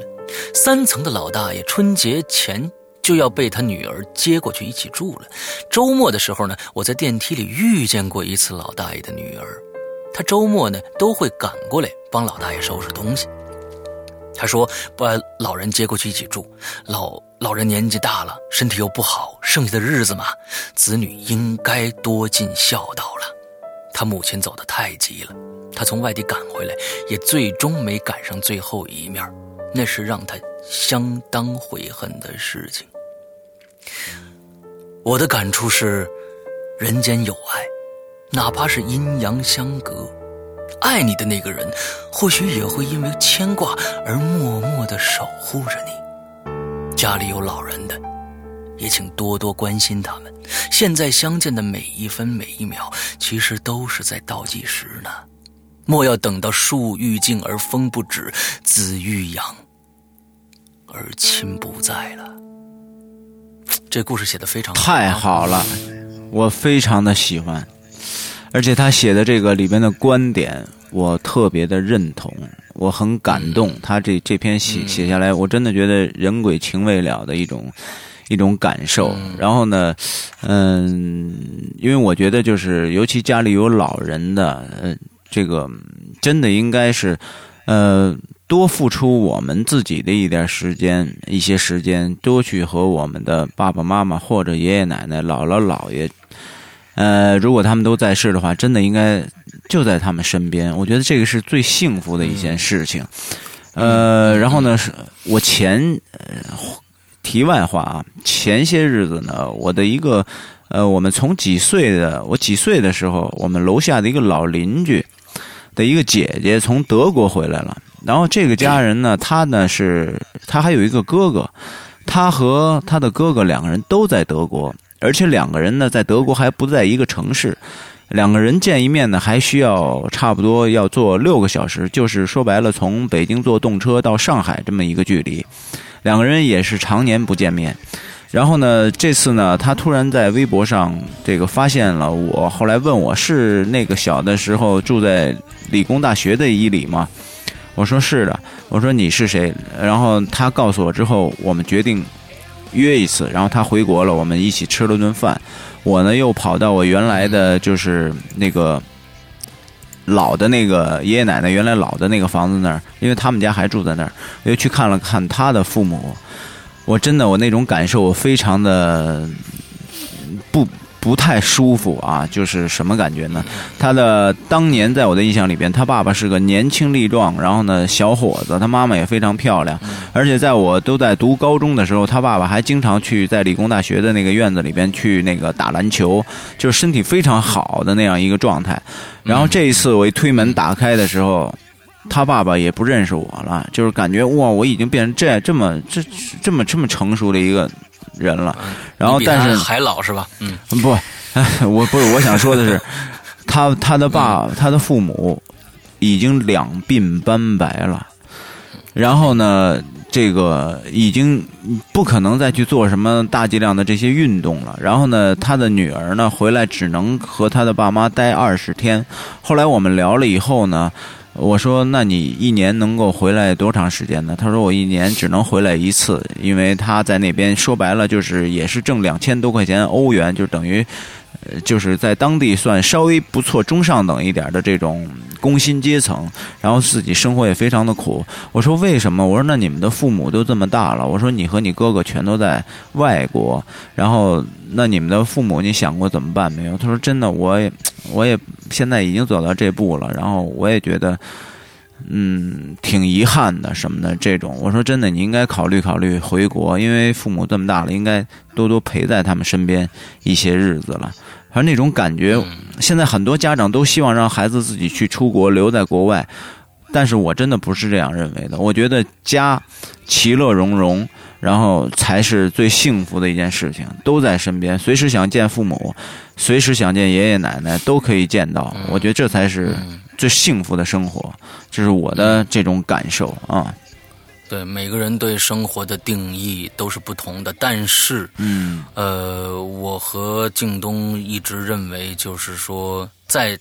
三层的老大爷春节前就要被他女儿接过去一起住了。周末的时候呢，我在电梯里遇见过一次老大爷的女儿，他周末呢都会赶过来帮老大爷收拾东西。他说把老人接过去一起住，老老人年纪大了，身体又不好，剩下的日子嘛，子女应该多尽孝道了。他母亲走得太急了，他从外地赶回来，也最终没赶上最后一面，那是让他相当悔恨的事情。我的感触是，人间有爱，哪怕是阴阳相隔。爱你的那个人，或许也会因为牵挂而默默的守护着你。家里有老人的，也请多多关心他们。现在相见的每一分每一秒，其实都是在倒计时呢。莫要等到树欲静而风不止，子欲养而亲不在了。这故事写的非常太好了，我非常的喜欢。而且他写的这个里边的观点，我特别的认同，我很感动。他这这篇写写下来，我真的觉得人鬼情未了的一种一种感受。然后呢，嗯，因为我觉得就是，尤其家里有老人的，呃，这个真的应该是，呃，多付出我们自己的一点时间，一些时间，多去和我们的爸爸妈妈或者爷爷奶奶、姥姥姥爷。呃，如果他们都在世的话，真的应该就在他们身边。我觉得这个是最幸福的一件事情。呃，然后呢，是我前题外话啊，前些日子呢，我的一个呃，我们从几岁的我几岁的时候，我们楼下的一个老邻居的一个姐姐从德国回来了。然后这个家人呢，他呢是他还有一个哥哥，他和他的哥哥两个人都在德国。而且两个人呢，在德国还不在一个城市，两个人见一面呢，还需要差不多要坐六个小时，就是说白了，从北京坐动车到上海这么一个距离。两个人也是常年不见面。然后呢，这次呢，他突然在微博上这个发现了我，后来问我是那个小的时候住在理工大学的伊里吗？我说是的。我说你是谁？然后他告诉我之后，我们决定。约一次，然后他回国了，我们一起吃了顿饭。我呢又跑到我原来的就是那个老的那个爷爷奶奶原来老的那个房子那儿，因为他们家还住在那儿，又去看了看他的父母。我真的，我那种感受，我非常的不。不太舒服啊，就是什么感觉呢？他的当年在我的印象里边，他爸爸是个年轻力壮，然后呢小伙子，他妈妈也非常漂亮，而且在我都在读高中的时候，他爸爸还经常去在理工大学的那个院子里边去那个打篮球，就是身体非常好的那样一个状态。然后这一次我一推门打开的时候，他爸爸也不认识我了，就是感觉哇，我已经变成这这么这这么这么成熟的一个。人了，然后但是还老是吧？嗯，不，我不是我想说的是，他他的爸他的父母已经两鬓斑白了，然后呢，这个已经不可能再去做什么大剂量的这些运动了。然后呢，他的女儿呢回来只能和他的爸妈待二十天。后来我们聊了以后呢。我说：“那你一年能够回来多长时间呢？”他说：“我一年只能回来一次，因为他在那边说白了就是也是挣两千多块钱欧元，就等于。”就是在当地算稍微不错、中上等一点的这种工薪阶层，然后自己生活也非常的苦。我说为什么？我说那你们的父母都这么大了，我说你和你哥哥全都在外国，然后那你们的父母你想过怎么办没有？他说真的，我也我也现在已经走到这步了，然后我也觉得。嗯，挺遗憾的什么的这种，我说真的，你应该考虑考虑回国，因为父母这么大了，应该多多陪在他们身边一些日子了。而那种感觉，现在很多家长都希望让孩子自己去出国，留在国外，但是我真的不是这样认为的。我觉得家其乐融融，然后才是最幸福的一件事情，都在身边，随时想见父母，随时想见爷爷奶奶都可以见到。我觉得这才是。最幸福的生活，这是我的这种感受啊。对每个人对生活的定义都是不同的，但是，嗯。呃，我和靳东一直认为，就是说，在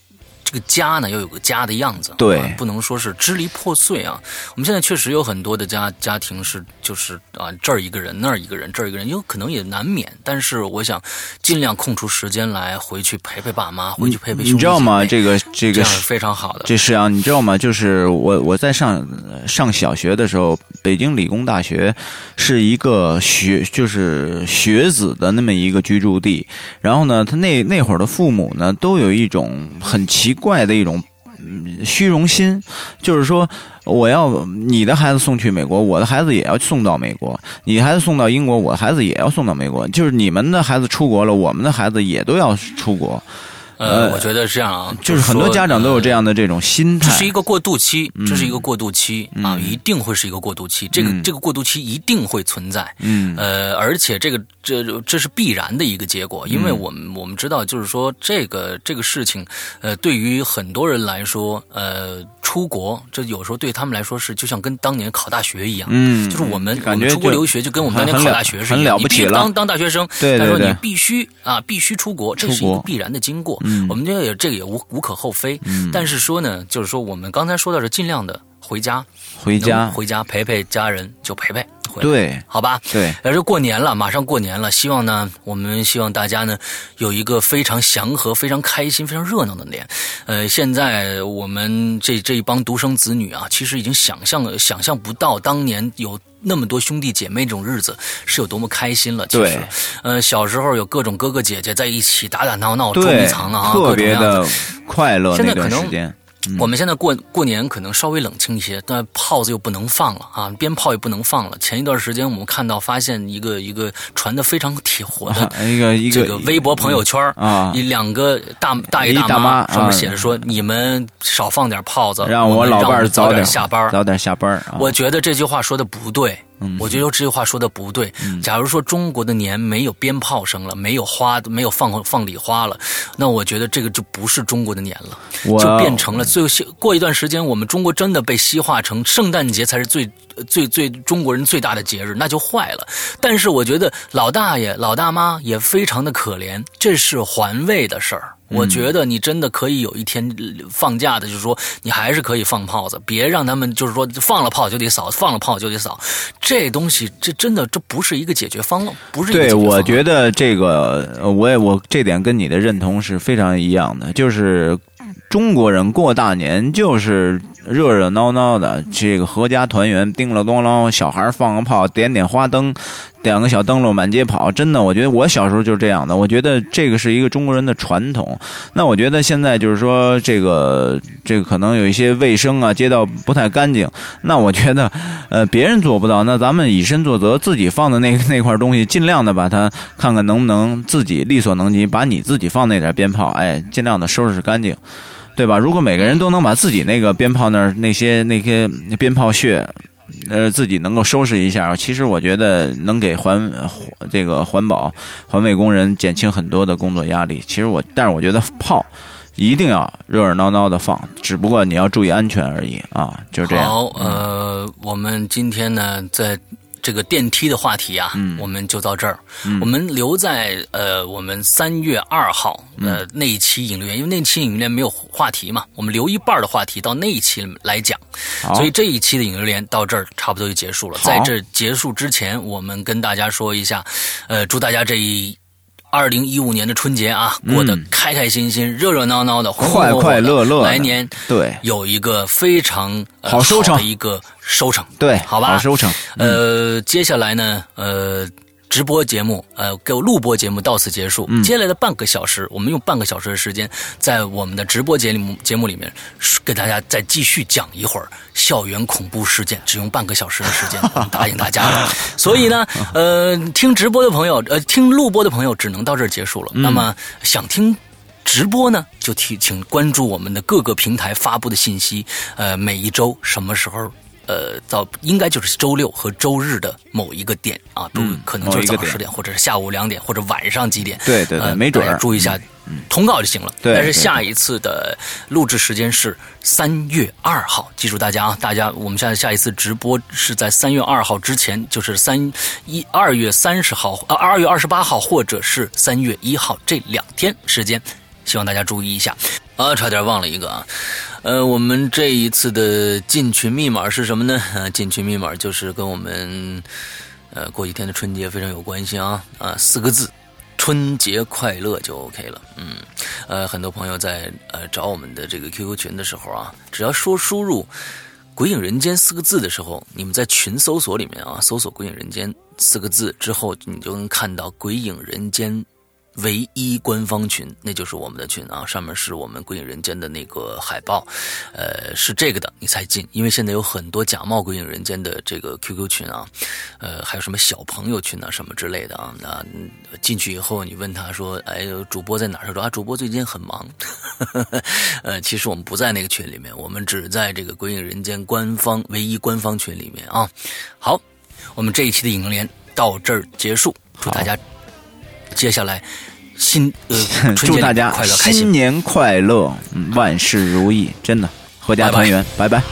这个家呢，要有个家的样子，对啊不能说是支离破碎啊。我们现在确实有很多的家家庭是，就是啊，这儿一个人，那儿一个人，这儿一个人，有可能也难免。但是，我想尽量空出时间来回去陪陪爸妈，回去陪陪兄弟你知道吗？这个这个这是非常好的。这是啊，你知道吗？就是我我在上上小学的时候，北京理工大学是一个学就是学子的那么一个居住地。然后呢，他那那会儿的父母呢，都有一种很奇怪的一种。虚荣心，就是说，我要你的孩子送去美国，我的孩子也要送到美国；你孩子送到英国，我的孩子也要送到美国。就是你们的孩子出国了，我们的孩子也都要出国。呃，我觉得是这样啊，就是很多家长都有这呃样的这种心态。这是一个过渡期，这是一个过渡期、啊，一定会是一个过渡期。这个、这个过渡期一定会存在，嗯呃，而且这个这这是必然的一个结果，因为我们、我们知道，就是说这个这个事情，呃，对于很多人来说，呃，出国这有时候对他们来说是就像跟当年考大学一样，嗯就是我们我们出国留学就跟我们当年考大学是一样，你必须当当大学生，对对对他说你必须啊必须出国，这是一个必然的经过，我们这个也这个也无无可厚非，嗯。但是说呢，就是说我们刚才说到是尽量的回家，回家，回家陪陪家人就陪陪，对好吧？对，而是过年了，马上过年了，希望呢，我们希望大家呢有一个非常祥和、非常开心、非常热闹的年。呃，现在我们这这一帮独生子女啊，其实已经想象想象不到当年有。那么多兄弟姐妹这种日子是有多么开心了？其实对，呃，小时候有各种哥哥姐姐在一起打打闹闹、捉迷，藏啊，特别的。快乐那现在可能我们现在过过年可能稍微冷清一些，但炮子又不能放了啊，鞭炮也不能放了。前一段时间我们看到发现一个一个传的非常铁火的啊一个一个这个微博朋友圈啊一两个大大爷大妈上面啊写着说：“你们少放点炮子，让我老伴儿早点下班。”早点下班！我觉得这句话说的不对。嗯我觉得这句话说的不对。假如说中国的年没有鞭炮声了，没有花，没有放放礼花了，那我觉得这个就不是中国的年了，就变成了最后过一段时间，我们中国真的被西化成圣诞节才是最最最中国人最大的节日，那就坏了。但是我觉得老大爷、老大妈也非常的可怜，这是环卫的事儿。我觉得你真的可以有一天呃放假的，就是说你还是可以放炮子，别让他们就是说放了炮就得扫，放了炮就得扫。这东西这真的这不是一个解决方案，不是一个解对，决方案。我觉得这个，呃我也我这点跟你的认同是非常一样的，就是中国人过大年就是热热闹闹的，这个合家团圆，叮了咚啷，小孩放个炮，点点花灯，点个小灯笼满街跑。真的，我觉得我小时候就是这样的。我觉得这个是一个中国人的传统。那我觉得现在就是说，这个这个可能有一些卫生啊，街道不太干净。那我觉得，呃，别人做不到，那咱们以身作则，自己放的那 那块东西，尽量的把它看看能不能自己力所能及，把你自己放那点鞭炮，哎，尽量的收拾干净。对吧？如果每个人都能把自己那个鞭炮那儿那些那些鞭炮屑，呃，自己能够收拾一下，其实我觉得能给环这个环保环卫工人减轻很多的工作压力。其实我，但是我觉得炮一定要热热闹闹的放，只不过你要注意安全而已啊，就这样。好，呃，我们今天呢，在这个电梯的话题啊，嗯我们就到这儿。我们留在呃，我们三月二号嗯呃那一期影留言，因为那期影留言没有话题嘛，我们留一半的话题到那一期来讲。所以这一期的影留言到这儿差不多就结束了。在这结束之前，我们跟大家说一下，呃，祝大家这一。二零一五年的春节啊，过得开开心心、热热闹闹的、快快乐乐来年对。有一个非常、呃、好收成。的一个收成，对，好吧，好收成。呃，接下来呢，呃，直播节目，呃，给我录播节目到此结束。嗯接下来的半个小时，我们用半个小时的时间，在我们的直播节目节目里面，给大家再继续讲一会儿校园恐怖事件，只用半个小时的时间，我们答应大家了。所以呢，呃，听直播的朋友，呃，听录播的朋友，只能到这儿结束了。那么想听。直播呢，就提请关注我们的各个平台发布的信息，呃，每一周什么时候呃，到应该就是周六和周日的某一个点啊，都嗯可能就是早上十点，或者是下午两点，或者晚上几点。对对没准儿注意一下通告就行了。但是下一次的录制时间是三月二号，记住大家啊，大家我们现在下一次直播是在三月二号之前，就是三一二月三十号啊，二月二十八号或者是三月一号这两天时间，希望大家注意一下。啊，差点忘了一个啊，呃，我们这一次的进群密码是什么呢？呃，进群密码就是跟我们呃过几天的春节非常有关系啊啊，四个字。春节快乐就 OK 了，嗯，呃，很多朋友在呃找我们的这个 QQ 群的时候啊，只要说输入“鬼影人间”四个字的时候，你们在群搜索里面啊，搜索“鬼影人间”四个字之后，你就能看到“鬼影人间”唯一官方群，那就是我们的群啊，上面是我们《鬼影人间》的那个海报，呃，是这个的，你才进，因为现在有很多假冒《鬼影人间》的这个 QQ 群啊，呃，还有什么小朋友群啊，什么之类的啊，那进去以后，你问他说，哎，主播在哪儿？他说啊，主播最近很忙，呃，其实我们不在那个群里面，我们只在这个《鬼影人间》官方唯一官方群里面啊。好，我们这一期的影联到这儿结束，祝大家接下来新呃 祝大家新。年快乐，嗯万事如意，真的，阖家团圆，拜拜